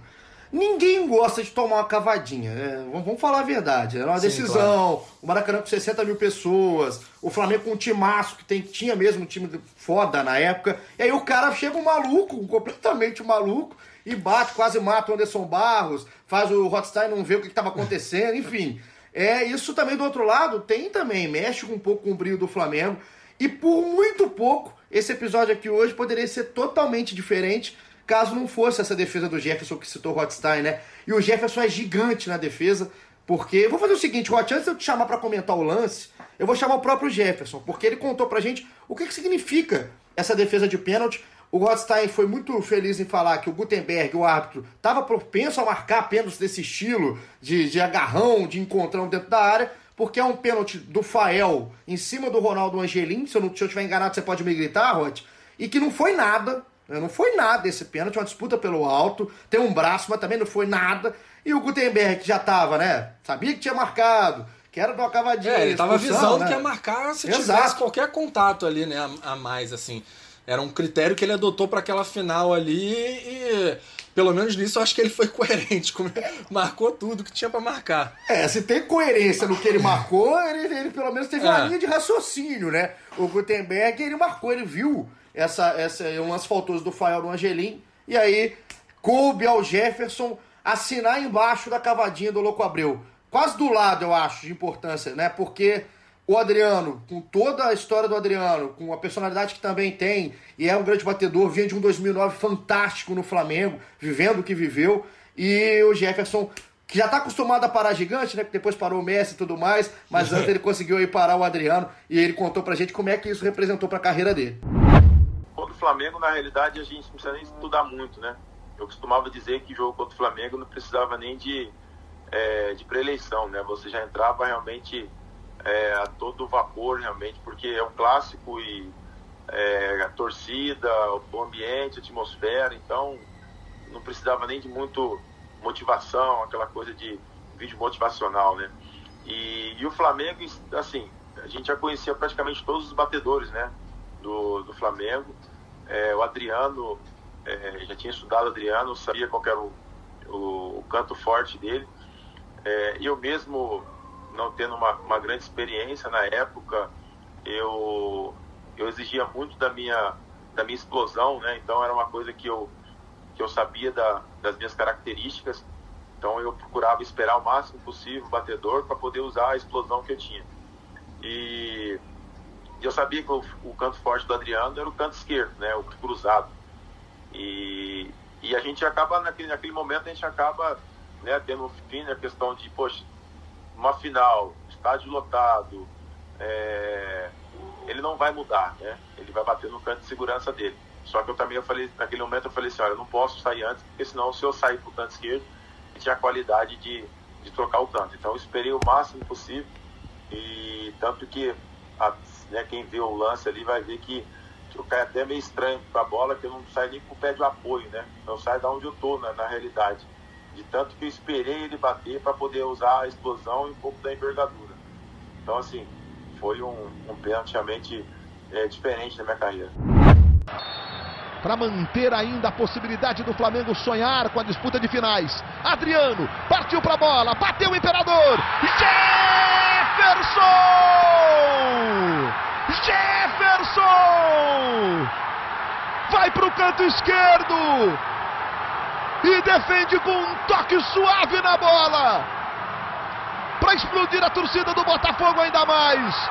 Ninguém gosta de tomar uma cavadinha, né? Vamos falar a verdade. É uma Sim, decisão. Claro. O Maracanã com 60 mil pessoas. O Flamengo com um timaço que tem, tinha mesmo um time foda na época. E aí o cara chega um maluco, completamente maluco, e bate, quase mata o Anderson Barros, faz o Rothstein não ver o que estava acontecendo, *laughs* enfim. É, isso também do outro lado tem também, mexe um pouco com o brilho do Flamengo. E por muito pouco, esse episódio aqui hoje poderia ser totalmente diferente caso não fosse essa defesa do Jefferson que citou o Rothstein, né? E o Jefferson é gigante na defesa, porque. Vou fazer o seguinte, Roth, antes de eu te chamar para comentar o lance, eu vou chamar o próprio Jefferson, porque ele contou pra gente o que, que significa essa defesa de pênalti. O Rothstein foi muito feliz em falar que o Gutenberg, o árbitro, estava propenso a marcar pênaltis desse estilo, de, de agarrão, de encontrão dentro da área, porque é um pênalti do Fael em cima do Ronaldo Angelim. Se eu, não, se eu tiver enganado, você pode me gritar, Roth. E que não foi nada, não foi nada esse pênalti, uma disputa pelo alto, tem um braço, mas também não foi nada. E o Gutenberg já estava, né? Sabia que tinha marcado, que era de uma cavadinha. É, ele estava avisando né? que ia marcar se Exato. tivesse qualquer contato ali, né? A, a mais, assim. Era um critério que ele adotou para aquela final ali e pelo menos nisso eu acho que ele foi *laughs* coerente, marcou tudo que tinha para marcar. É, se tem coerência no que ele marcou, ele, ele pelo menos teve é. uma linha de raciocínio, né? O Gutenberg, ele marcou, ele viu essa, essa, um lance faltoso do Fael no Angelim E aí coube ao Jefferson assinar embaixo da cavadinha do Louco Abreu. Quase do lado, eu acho, de importância, né? Porque o Adriano, com toda a história do Adriano, com a personalidade que também tem, e é um grande batedor, vinha de um 2009 fantástico no Flamengo, vivendo o que viveu, e o Jefferson, que já está acostumado a parar gigante, né? Que depois parou o Messi e tudo mais, mas antes ele *laughs* conseguiu aí parar o Adriano, e ele contou pra gente como é que isso representou pra carreira dele. Contra o Flamengo, na realidade, a gente não precisa nem estudar muito, né? Eu costumava dizer que jogo contra o Flamengo não precisava nem de, é, de preeleição, né? Você já entrava realmente é, a todo vapor, realmente, porque é um clássico e é, a torcida, o ambiente, a atmosfera, então não precisava nem de muito motivação, aquela coisa de vídeo motivacional, né? E, e o Flamengo, assim, a gente já conhecia praticamente todos os batedores, né? Do, do Flamengo. É, o Adriano é, já tinha estudado Adriano, sabia qual era o, o, o canto forte dele. É, eu mesmo, não tendo uma, uma grande experiência na época, eu, eu exigia muito da minha, da minha explosão, né? Então era uma coisa que eu, que eu sabia da, das minhas características. Então eu procurava esperar o máximo possível o batedor para poder usar a explosão que eu tinha. E eu sabia que o, o canto forte do Adriano era o canto esquerdo, né? O cruzado. E, e a gente acaba, naquele, naquele momento, a gente acaba né, tendo um fim na questão de, poxa, uma final, estádio lotado, é, ele não vai mudar, né? Ele vai bater no canto de segurança dele. Só que eu também, eu falei, naquele momento, eu falei assim, olha, eu não posso sair antes, porque senão, se eu sair pro canto esquerdo, eu tinha a qualidade de, de trocar o canto. Então, eu esperei o máximo possível e tanto que a, né, quem vê o lance ali vai ver que que eu caio até meio estranho com a bola, que eu não saio nem com o pé de apoio, né? Eu saio da onde eu tô, né, na realidade. De tanto que eu esperei ele bater para poder usar a explosão e um pouco da envergadura. Então, assim, foi um, um pênalti realmente é, diferente na minha carreira. Para manter ainda a possibilidade do Flamengo sonhar com a disputa de finais. Adriano partiu para a bola, bateu o Imperador. Jefferson! Jefferson! Vai para o canto esquerdo e defende com um toque suave na bola para explodir a torcida do Botafogo ainda mais.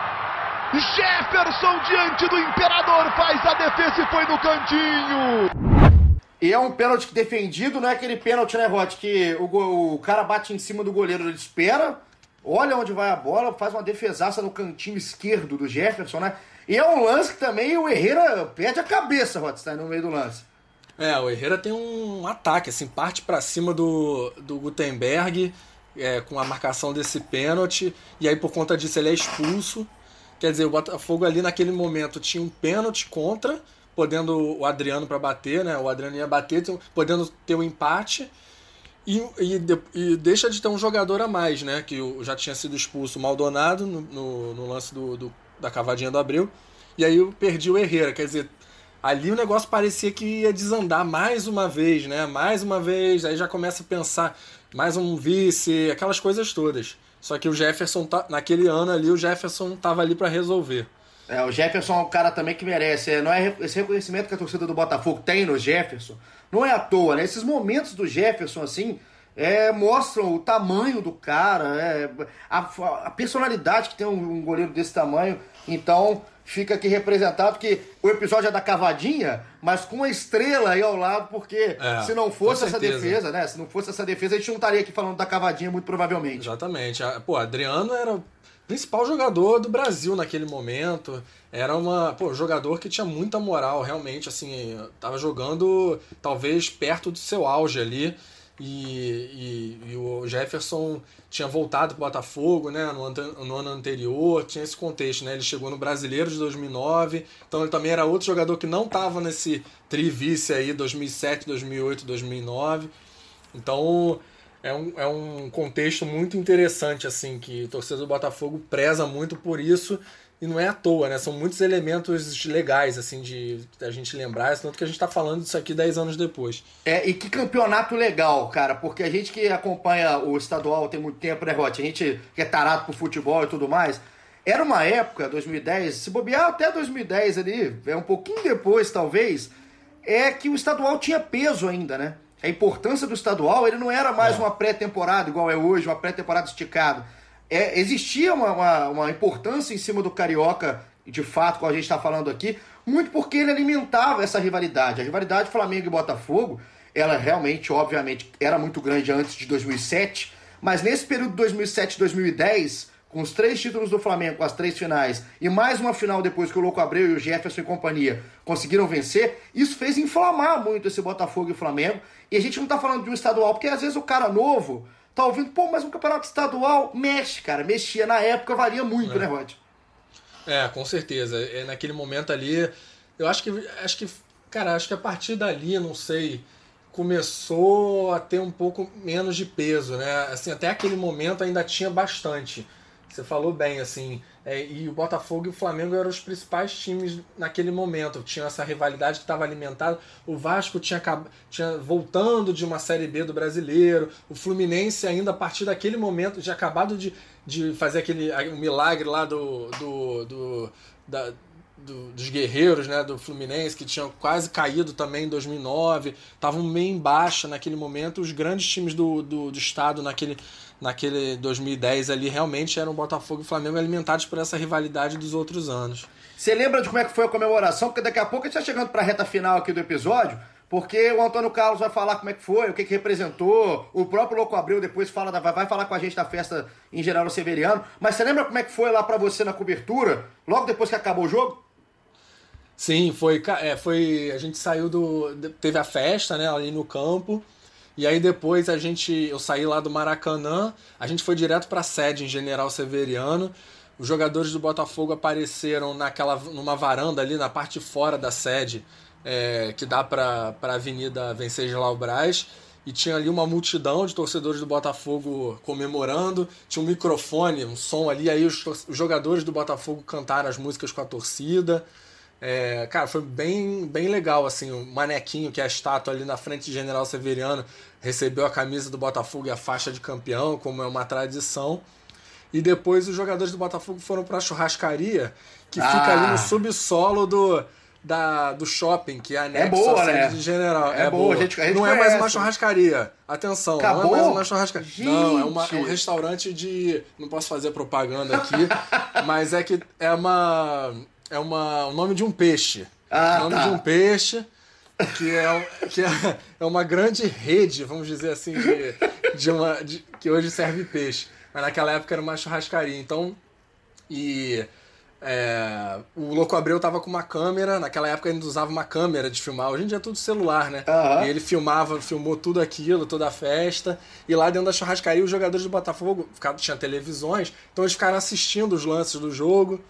Jefferson diante do Imperador faz a defesa e foi no cantinho. E é um pênalti defendido, não é aquele pênalti, né, Rod, que o, o cara bate em cima do goleiro, ele espera, olha onde vai a bola, faz uma defesaça no cantinho esquerdo do Jefferson, né? E é um lance que também o Herrera perde a cabeça, Rothstein, no meio do lance. É, o Herrera tem um ataque, assim, parte para cima do, do Gutenberg, é, com a marcação desse pênalti, e aí por conta disso ele é expulso. Quer dizer, o Botafogo ali naquele momento tinha um pênalti contra, podendo o Adriano para bater, né? O Adriano ia bater, podendo ter um empate. E, e, e, deixa de ter um jogador a mais, né? Que já tinha sido expulso o Maldonado no, no, no lance do, do, da cavadinha do Abril. E aí eu perdi o Herrera. Quer dizer, ali o negócio parecia que ia desandar mais uma vez, né? Mais uma vez, aí já começa a pensar mais um vice, aquelas coisas todas. Só que o Jefferson, tá, naquele ano ali, o Jefferson tava ali para resolver. É, o Jefferson é um cara também que merece. É, não é esse reconhecimento que a torcida do Botafogo tem no Jefferson, não é à toa, né? Esses momentos do Jefferson, assim, é, mostram o tamanho do cara, é, a, a, personalidade que tem um, um, goleiro desse tamanho. Então, fica aqui representado que o episódio é da cavadinha, mas com a estrela aí ao lado, porque é, se não fosse essa defesa, né? Se não fosse essa defesa, a gente não estaria aqui falando da cavadinha, muito provavelmente. Exatamente. Pô, Adriano era o principal jogador do Brasil naquele momento. Era uma, pô, um jogador que tinha muita moral, realmente, assim, tava jogando talvez perto do seu auge ali. E, e, e, o Jefferson tinha voltado para o Botafogo né, no, no, ano anterior, tinha esse contexto. Né, ele chegou no Brasileiro de 2009, então ele também era outro jogador que não estava nesse trivice aí 2007, 2008, 2009. Então é um, é um contexto muito interessante assim que o torcedor do Botafogo preza muito por isso e não é à toa, né? São muitos elementos legais, assim, de a gente lembrar, tanto que a gente está falando disso aqui 10 anos depois. É, e que campeonato legal, cara, porque a gente que acompanha o estadual tem muito tempo, né, Rote? A gente que é tarado pro futebol e tudo mais. Era uma época, 2010, se bobear até 2010 ali, é um pouquinho depois, talvez, é que o estadual tinha peso ainda, né? A importância do estadual, ele não era mais É. uma pré-temporada igual é hoje, uma pré-temporada esticada. É, existia uma, uma, uma importância em cima do Carioca, de fato, como a gente está falando aqui, muito porque ele alimentava essa rivalidade. A rivalidade Flamengo e Botafogo, ela realmente, obviamente, era muito grande antes de 2007, mas nesse período de 2007 e 2010, com os três títulos do Flamengo, com as três finais, e mais uma final depois que o Louco Abreu e o Jefferson e companhia conseguiram vencer, isso fez inflamar muito esse Botafogo e Flamengo. E a gente não tá falando de um estadual, porque às vezes o cara novo tá ouvindo, pô, mas um campeonato estadual mexe, cara. Mexia na época, valia muito, né, Rod? É, com certeza. É, naquele momento ali, eu acho que, acho que, cara, acho que a partir dali, não sei, começou a ter um pouco menos de peso, né? Assim, até aquele momento ainda tinha bastante. Você falou bem, assim, é, e o Botafogo e o Flamengo eram os principais times naquele momento. Tinha essa rivalidade que estava alimentada. O Vasco tinha, tinha voltando de uma Série B do brasileiro. O Fluminense ainda a partir daquele momento tinha acabado de, de fazer aquele o milagre lá do, do, do- da- do- dos guerreiros, né, do Fluminense, que tinham quase caído também em 2009, estavam meio em baixa naquele momento. Os grandes times do, do, do estado naquele, naquele 2010 ali realmente eram Botafogo e Flamengo alimentados por essa rivalidade dos outros anos. Você lembra de como é que foi a comemoração? Porque daqui a pouco a gente está chegando para a reta final aqui do episódio, porque o Antônio Carlos vai falar como é que foi, o que, que representou, o próprio Louco Abreu depois fala da- vai, falar com a gente da festa em General Severiano. Mas você lembra como é que foi lá para você na cobertura, logo depois que acabou o jogo? Sim, foi, é, foi. A gente saiu do. Teve a festa, né, ali no campo. E aí depois a gente. Eu saí lá do Maracanã, a gente foi direto pra sede em General Severiano. Os jogadores do Botafogo apareceram naquela, numa varanda ali na parte de fora da sede, é, que dá pra, pra Avenida Venceslau Braz. E tinha ali uma multidão de torcedores do Botafogo comemorando. Tinha um microfone, um som ali. Aí os, os jogadores do Botafogo cantaram as músicas com a torcida. É, cara, foi bem, bem legal, assim, o manequinho, que é a estátua ali na frente de General Severiano, recebeu a camisa do Botafogo e a faixa de campeão, como é uma tradição. E depois os jogadores do Botafogo foram para a churrascaria, que fica Ah. ali no subsolo do, da, do shopping, que é anexo boa, à sede né? de General. É boa, a gente- a gente não é mais uma conhece. churrascaria. Atenção, Acabou? não é mais uma churrascaria. Não, é, uma- é um Gente. restaurante de. Não posso fazer propaganda aqui, *laughs* mas é que é uma. É uma, o nome de um peixe. Ah, o nome tá. de um peixe que é, que é, é uma grande rede, vamos dizer assim, de, de uma, de- que hoje serve peixe. Mas naquela época era uma churrascaria. Então, e é, o Louco Abreu tava com uma câmera, naquela época ainda usava uma câmera de filmar, hoje em dia é tudo celular, né? E ele filmava, filmou tudo aquilo, toda a festa. E lá dentro da churrascaria, os jogadores do Botafogo ficaram, tinha televisões, então eles ficaram assistindo os lances do jogo.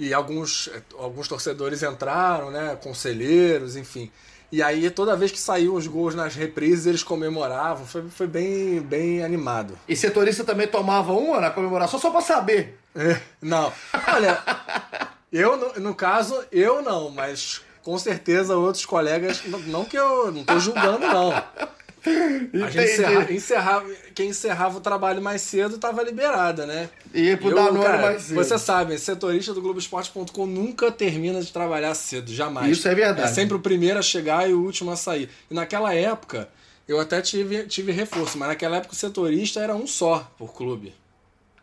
E alguns, alguns torcedores entraram, né? Conselheiros, enfim. E aí, toda vez que saíam os gols nas reprises, eles comemoravam. Foi, foi bem, bem animado. E setorista também tomava uma na comemoração, só para saber. É, Não. Olha, eu, no, no caso, eu não, mas com certeza outros colegas. Não, não que eu não tô julgando, não. A gente encerra- encerrava, quem encerrava o trabalho mais cedo estava liberada, né? Ia pro Danone cara, mais cedo. Você sabe, setorista do Globoesporte.com nunca termina de trabalhar cedo, jamais. Isso é verdade. É sempre o primeiro a chegar e o último a sair. E naquela época, eu até tive, tive reforço, mas naquela época o setorista era um só por clube.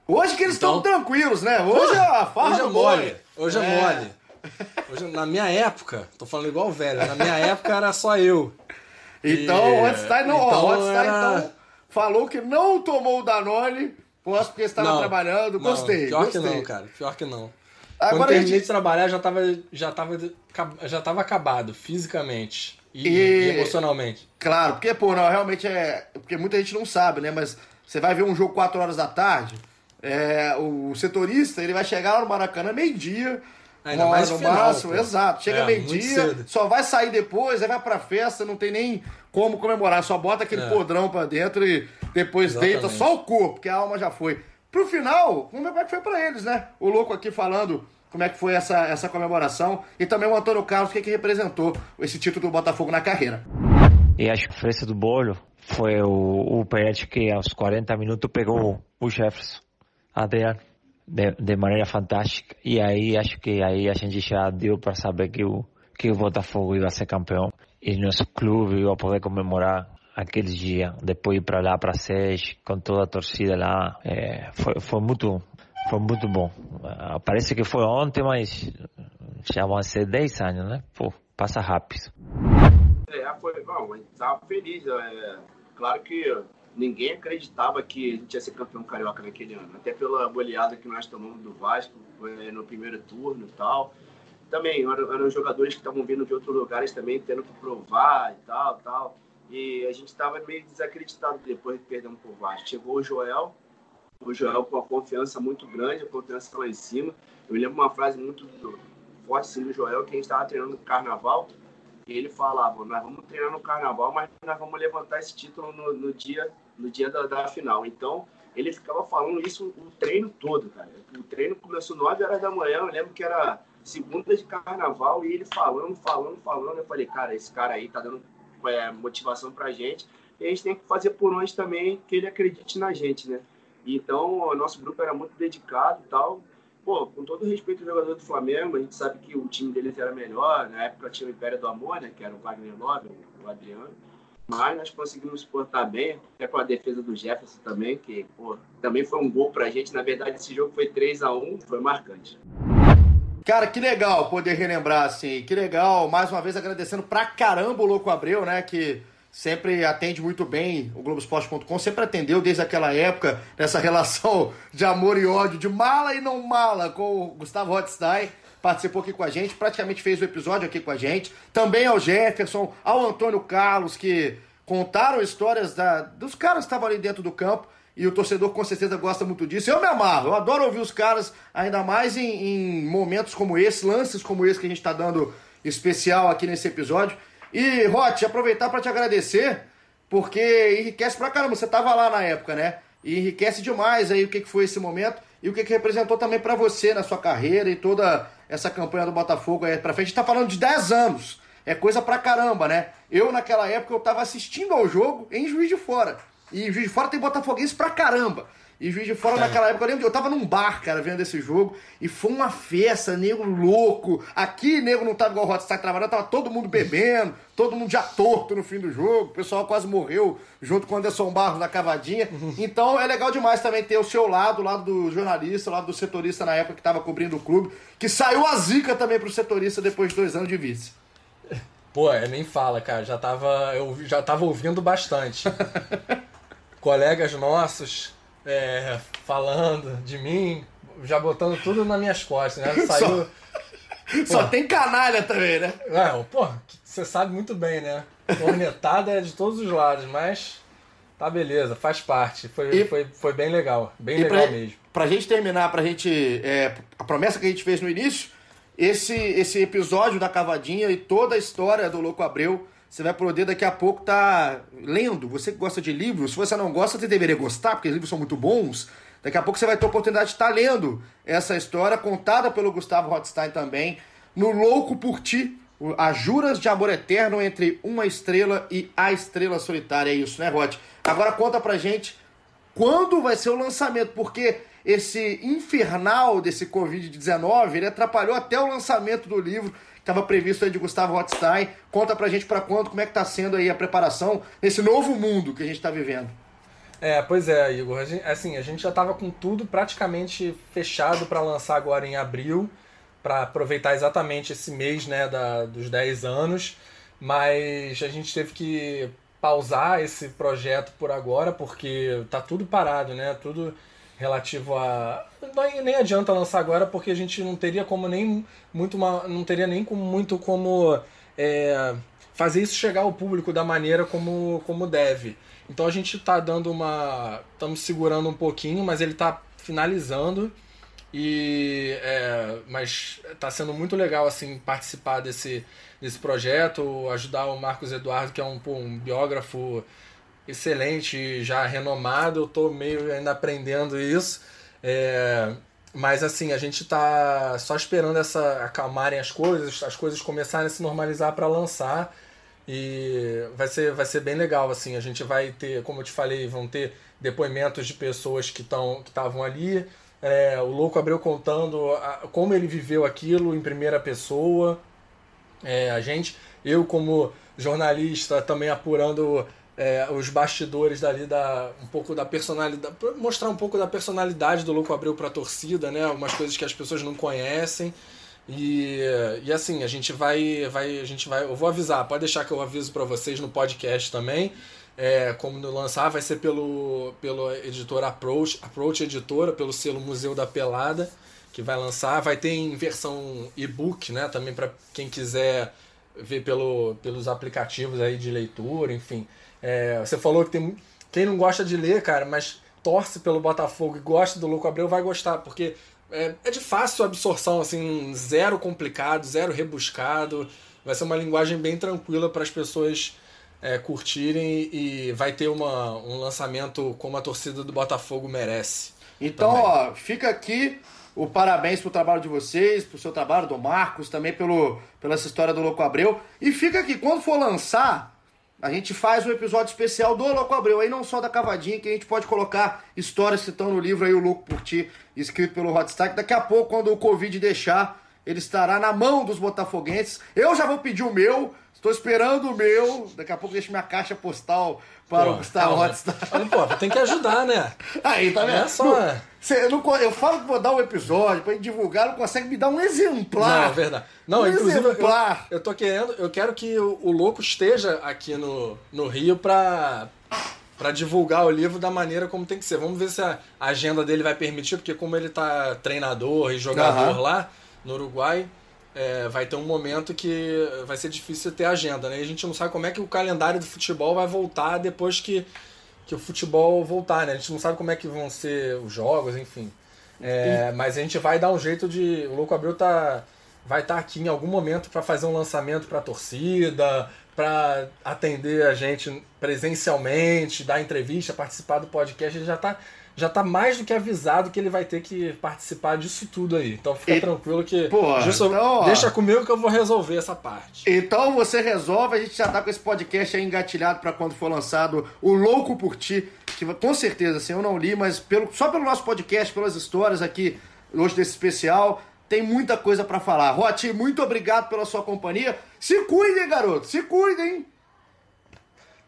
Hoje que eles estão Então- tranquilos, né? Hoje é a farra Hoje é mole. Hoje é, mole. Hoje, na minha época, tô falando igual o velho, na minha época era só eu. Então, E- o Hotstein não, então ó, o Hotstein, era- então, falou que não tomou o Danone, posso porque estava Não, trabalhando. não, Gostei, Pior gostei. que não, cara. Pior que não. Agora Quando a terminei gente- de trabalhar, já tava, já tava, já tava acabado, fisicamente e, E- e emocionalmente. Claro, porque, pô, não, realmente é. Porque muita gente não sabe, né? Mas você vai ver um jogo 4 horas da tarde, é, o setorista ele vai chegar lá no Maracanã meio-dia. Ainda uma hora mais no final, máximo, pô. exato. Chega É, meio-dia, só vai sair depois, aí vai pra festa, não tem nem como comemorar, só bota aquele É. podrão pra dentro e depois Exatamente. deita só o corpo, porque a alma já foi. Pro final, vamos ver como é que foi pra eles, né? O louco aqui falando como é que foi essa, essa comemoração e também o Antônio Carlos, o que, que representou esse título do Botafogo na carreira. E acho que a frente do bolo foi o, o Peretti que aos 40 minutos pegou o Jefferson, Adriano, de, de maneira fantástica. E aí acho que aí a gente já deu para saber que o, que o Botafogo ia ser campeão. e nosso clube ia poder comemorar aquele dia, depois ir para lá, para SES, com toda a torcida lá, é, foi, foi muito foi muito bom. Uh, parece que foi ontem, mas já vão ser 10 anos, né? Pô, passa rápido. É, foi, bom, a gente estava feliz. É, claro que ninguém acreditava que a gente ia ser campeão carioca naquele ano, até pela goleada que nós tomamos do Vasco no primeiro turno e tal. Também eram, jogadores que estavam vindo de outros lugares também, tendo que provar e tal, tal. E a gente estava meio desacreditado depois de perdermos por Vasco. Chegou o Joel, o Joel com uma confiança muito grande, a confiança lá em cima. Eu lembro uma frase muito forte assim, do Joel, que a gente estava treinando no carnaval, e ele falava, nós vamos treinar no carnaval, mas nós vamos levantar esse título no, no dia, no dia da, da, final. Então, ele ficava falando isso o treino todo, cara. O treino começou 9 horas da manhã, eu lembro que era segunda de carnaval, e ele falando, falando, falando. Eu falei, cara, esse cara aí tá dando é, motivação pra gente, e a gente tem que fazer por onde também que ele acredite na gente, né? Então, o nosso grupo era muito dedicado e tal. Pô, com todo respeito ao jogador do Flamengo, a gente sabe que o time deles era melhor. Na época tinha o Império do Amor, né? Que era o Wagner Love, o Adriano. Mas nós conseguimos portar bem, até com a defesa do Jefferson também, que pô, também foi um gol pra gente. Na verdade, esse jogo foi 3 a 1 foi marcante. Cara, que legal poder relembrar, assim. Que legal. Mais uma vez agradecendo pra caramba o Louco Abreu, né? Que sempre atende muito bem o Globoesporte.com, sempre atendeu desde aquela época, nessa relação de amor e ódio, de mala e não mala, com o Gustavo Hotstein, participou aqui com a gente, praticamente fez o episódio aqui com a gente, também ao Jefferson, ao Antônio Carlos, que contaram histórias da, dos caras que estavam ali dentro do campo, e o torcedor com certeza gosta muito disso. Eu me amarro, eu adoro ouvir os caras, ainda mais em, em momentos como esse, lances como esse que a gente está dando especial aqui nesse episódio. E, Rote, aproveitar para te agradecer, porque enriquece pra caramba. Você tava lá na época, né? E enriquece demais aí o que, que foi esse momento e o que, que representou também para você na sua carreira e toda essa campanha do Botafogo aí pra frente. A gente tá falando de 10 anos. É coisa pra caramba, né? Eu, naquela época, eu tava assistindo ao jogo em Juiz de Fora. E Juiz de Fora tem botafoguense pra caramba. E Juiz de Fora, é. naquela época, eu lembro, eu tava num bar, cara, vendo esse jogo, e foi uma festa, nego louco. Aqui, nego não tava igual o Hotstar trabalhando, tava todo mundo bebendo, todo mundo já torto no fim do jogo, o pessoal quase morreu junto com o Anderson Barros na cavadinha. Então é legal demais também ter o seu lado, o lado do jornalista, o lado do setorista na época que tava cobrindo o clube, que saiu a zica também pro setorista depois de dois anos de vice. Pô, é, nem fala, cara. Já tava, eu já tava ouvindo bastante. *laughs* Colegas nossos é, falando de mim, já botando tudo nas minhas costas, né? *laughs* Saiu. Só, só tem canalha também, né? É, pô, você sabe muito bem, né? Cornetada é de todos os lados, mas tá beleza, faz parte. Foi, e, foi, foi bem legal, bem legal pra, mesmo. Pra gente terminar, pra gente. É, a promessa que a gente fez no início, esse, esse episódio da cavadinha e toda a história do Louco Abreu você vai poder daqui a pouco tá lendo. Você que gosta de livros, se você não gosta, você deveria gostar, porque os livros são muito bons. Daqui a pouco você vai ter a oportunidade de estar tá lendo essa história contada pelo Gustavo Rothstein também, no Louco por Ti, as juras de amor eterno entre uma estrela e a estrela solitária. É isso, né, Rod? Agora conta pra gente quando vai ser o lançamento, porque esse infernal desse Covid-19, ele atrapalhou até o lançamento do livro estava previsto aí de Gustavo Rothstein. Conta pra gente para quando, como é que tá sendo aí a preparação nesse novo mundo que a gente está vivendo. É, pois é, Igor. A gente, assim, a gente já estava com tudo praticamente fechado para lançar agora em abril, para aproveitar exatamente esse mês né, da, dos 10 anos, mas a gente teve que pausar esse projeto por agora, porque tá tudo parado, né? Tudo relativo a nem adianta lançar agora porque a gente não teria como nem muito uma, não teria nem como, muito como é, fazer isso chegar ao público da maneira como, como deve. Então a gente está dando uma estamos segurando um pouquinho mas ele está finalizando. E é, mas está sendo muito legal assim participar desse desse projeto ajudar o Marcos Eduardo que é um, um biógrafo excelente, já renomado, eu tô meio ainda aprendendo isso. É, mas assim, a gente tá só esperando essa acalmarem as coisas, as coisas começarem a se normalizar para lançar. E vai ser, vai ser bem legal, assim, a gente vai ter, como eu te falei, vão ter depoimentos de pessoas que estão que estavam ali. É, o Louco abriu contando a, como ele viveu aquilo em primeira pessoa. É, a gente, eu como jornalista, também apurando é, os bastidores dali da um pouco da personalidade, mostrar um pouco da personalidade do Louco Abreu para a torcida, né? Algumas coisas que as pessoas não conhecem. E, e assim, a gente vai, vai, a gente vai, eu vou avisar, pode deixar que eu aviso para vocês no podcast também. É, como no lançar, vai ser pelo, pelo editor Approach, Approach Editora, pelo selo Museu da Pelada, que vai lançar. Vai ter em versão e-book, né? Também para quem quiser ver pelo, pelos aplicativos aí de leitura, enfim. É, você falou que tem quem não gosta de ler, cara, mas torce pelo Botafogo e gosta do Louco Abreu vai gostar, porque é, é de fácil absorção, assim, zero complicado, zero rebuscado. Vai ser uma linguagem bem tranquila para as pessoas é, curtirem e vai ter uma, um lançamento como a torcida do Botafogo merece. Então, também. ó, fica aqui o parabéns pro trabalho de vocês, pro seu trabalho, do Marcos, também pelo, pela essa história do Louco Abreu. E fica aqui, quando for lançar, a gente faz um episódio especial do Louco Abreu, aí não só da cavadinha, que a gente pode colocar histórias que estão no livro aí, O Louco por Ti, escrito pelo Hot Stack. Daqui a pouco, quando o Covid deixar, ele estará na mão dos botafoguenses. Eu já vou pedir o meu, estou esperando o meu. Daqui a pouco deixo minha caixa postal para o Gustavo Hotstar. Pô, tem que ajudar, né? Aí, tá vendo? Não é só... Cê, não, eu falo que vou dar um episódio pra divulgar, não consegue me dar um exemplar. Não, é verdade. Não, um inclusive, exemplar. Eu, eu tô querendo, eu quero que o, o Louco esteja aqui no, no Rio pra, para divulgar o livro da maneira como tem que ser. Vamos ver se a agenda dele vai permitir, porque como ele tá treinador e jogador uhum. lá no Uruguai, é, vai ter um momento que vai ser difícil ter agenda, né? E a gente não sabe como é que o calendário do futebol vai voltar depois que, que o futebol voltar, né? A gente não sabe como é que vão ser os jogos, enfim. É, mas a gente vai dar um jeito de. O Louco Abreu tá, vai estar tá aqui em algum momento para fazer um lançamento para a torcida, para atender a gente presencialmente, dar entrevista, participar do podcast. Ele já está já tá mais do que avisado que ele vai ter que participar disso tudo aí. Então fica e, tranquilo que. Porra, então, deixa comigo que eu vou resolver essa parte. Então você resolve, a gente já tá com esse podcast aí engatilhado para quando for lançado O Louco por Ti. Que com certeza, assim, eu não li, mas pelo, só pelo nosso podcast, pelas histórias aqui hoje desse especial, tem muita coisa para falar. Roti, muito obrigado pela sua companhia. Se cuidem, garoto, se cuidem.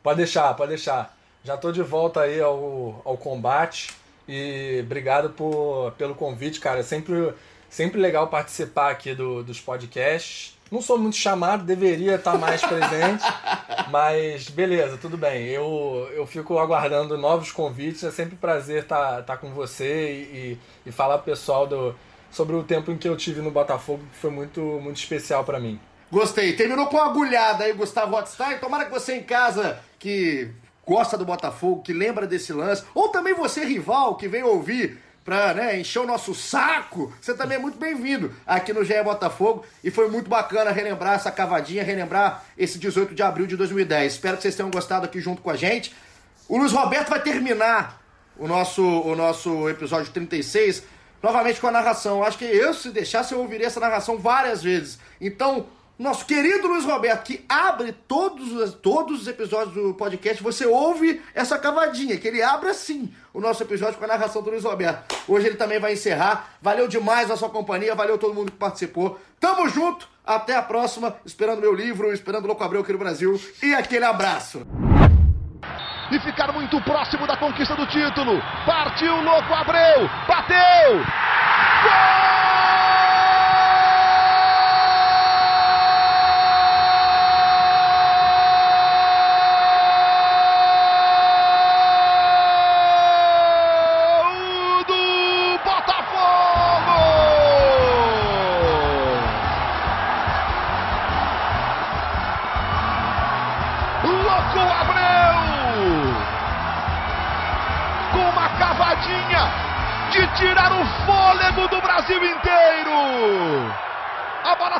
Pode deixar, pode deixar. Já tô de volta aí ao, ao combate. E obrigado por, pelo convite, cara. É sempre, sempre legal participar aqui do, dos podcasts. Não sou muito chamado, deveria estar mais presente, *laughs* mas beleza, tudo bem. Eu, eu fico aguardando novos convites. É sempre um prazer estar, estar com você e, e falar pro pessoal do, sobre o tempo em que eu tive no Botafogo, que foi muito, muito especial para mim. Gostei. Terminou com uma agulhada aí, Gustavo Hotstein. Tomara que você em casa que gosta do Botafogo, que lembra desse lance, ou também você, rival, que vem ouvir para né, encher o nosso saco, você também é muito bem-vindo aqui no GE Botafogo. E foi muito bacana relembrar essa cavadinha, relembrar esse 18 de abril de 2010. Espero que vocês tenham gostado aqui junto com a gente. O Luiz Roberto vai terminar o nosso, o nosso episódio 36 novamente com a narração. Acho que eu, se deixasse, eu ouviria essa narração várias vezes. Então, nosso querido Luiz Roberto, que abre todos, todos os episódios do podcast, você ouve essa cavadinha, que ele abre assim o nosso episódio com a narração do Luiz Roberto. Hoje ele também vai encerrar. Valeu demais a sua companhia, valeu todo mundo que participou. Tamo junto, até a próxima, esperando meu livro, esperando o Louco Abreu aqui no Brasil. E aquele abraço. E ficar muito próximo da conquista do título. Partiu Louco Abreu, bateu! Gol!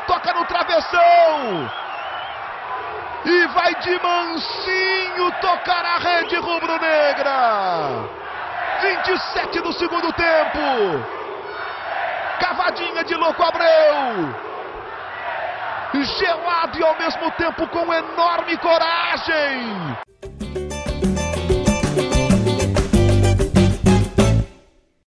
Toca no travessão. E vai de mansinho tocar a rede rubro-negra. 27 do segundo tempo. Cavadinha de louco Abreu. Gelado e ao mesmo tempo com enorme coragem.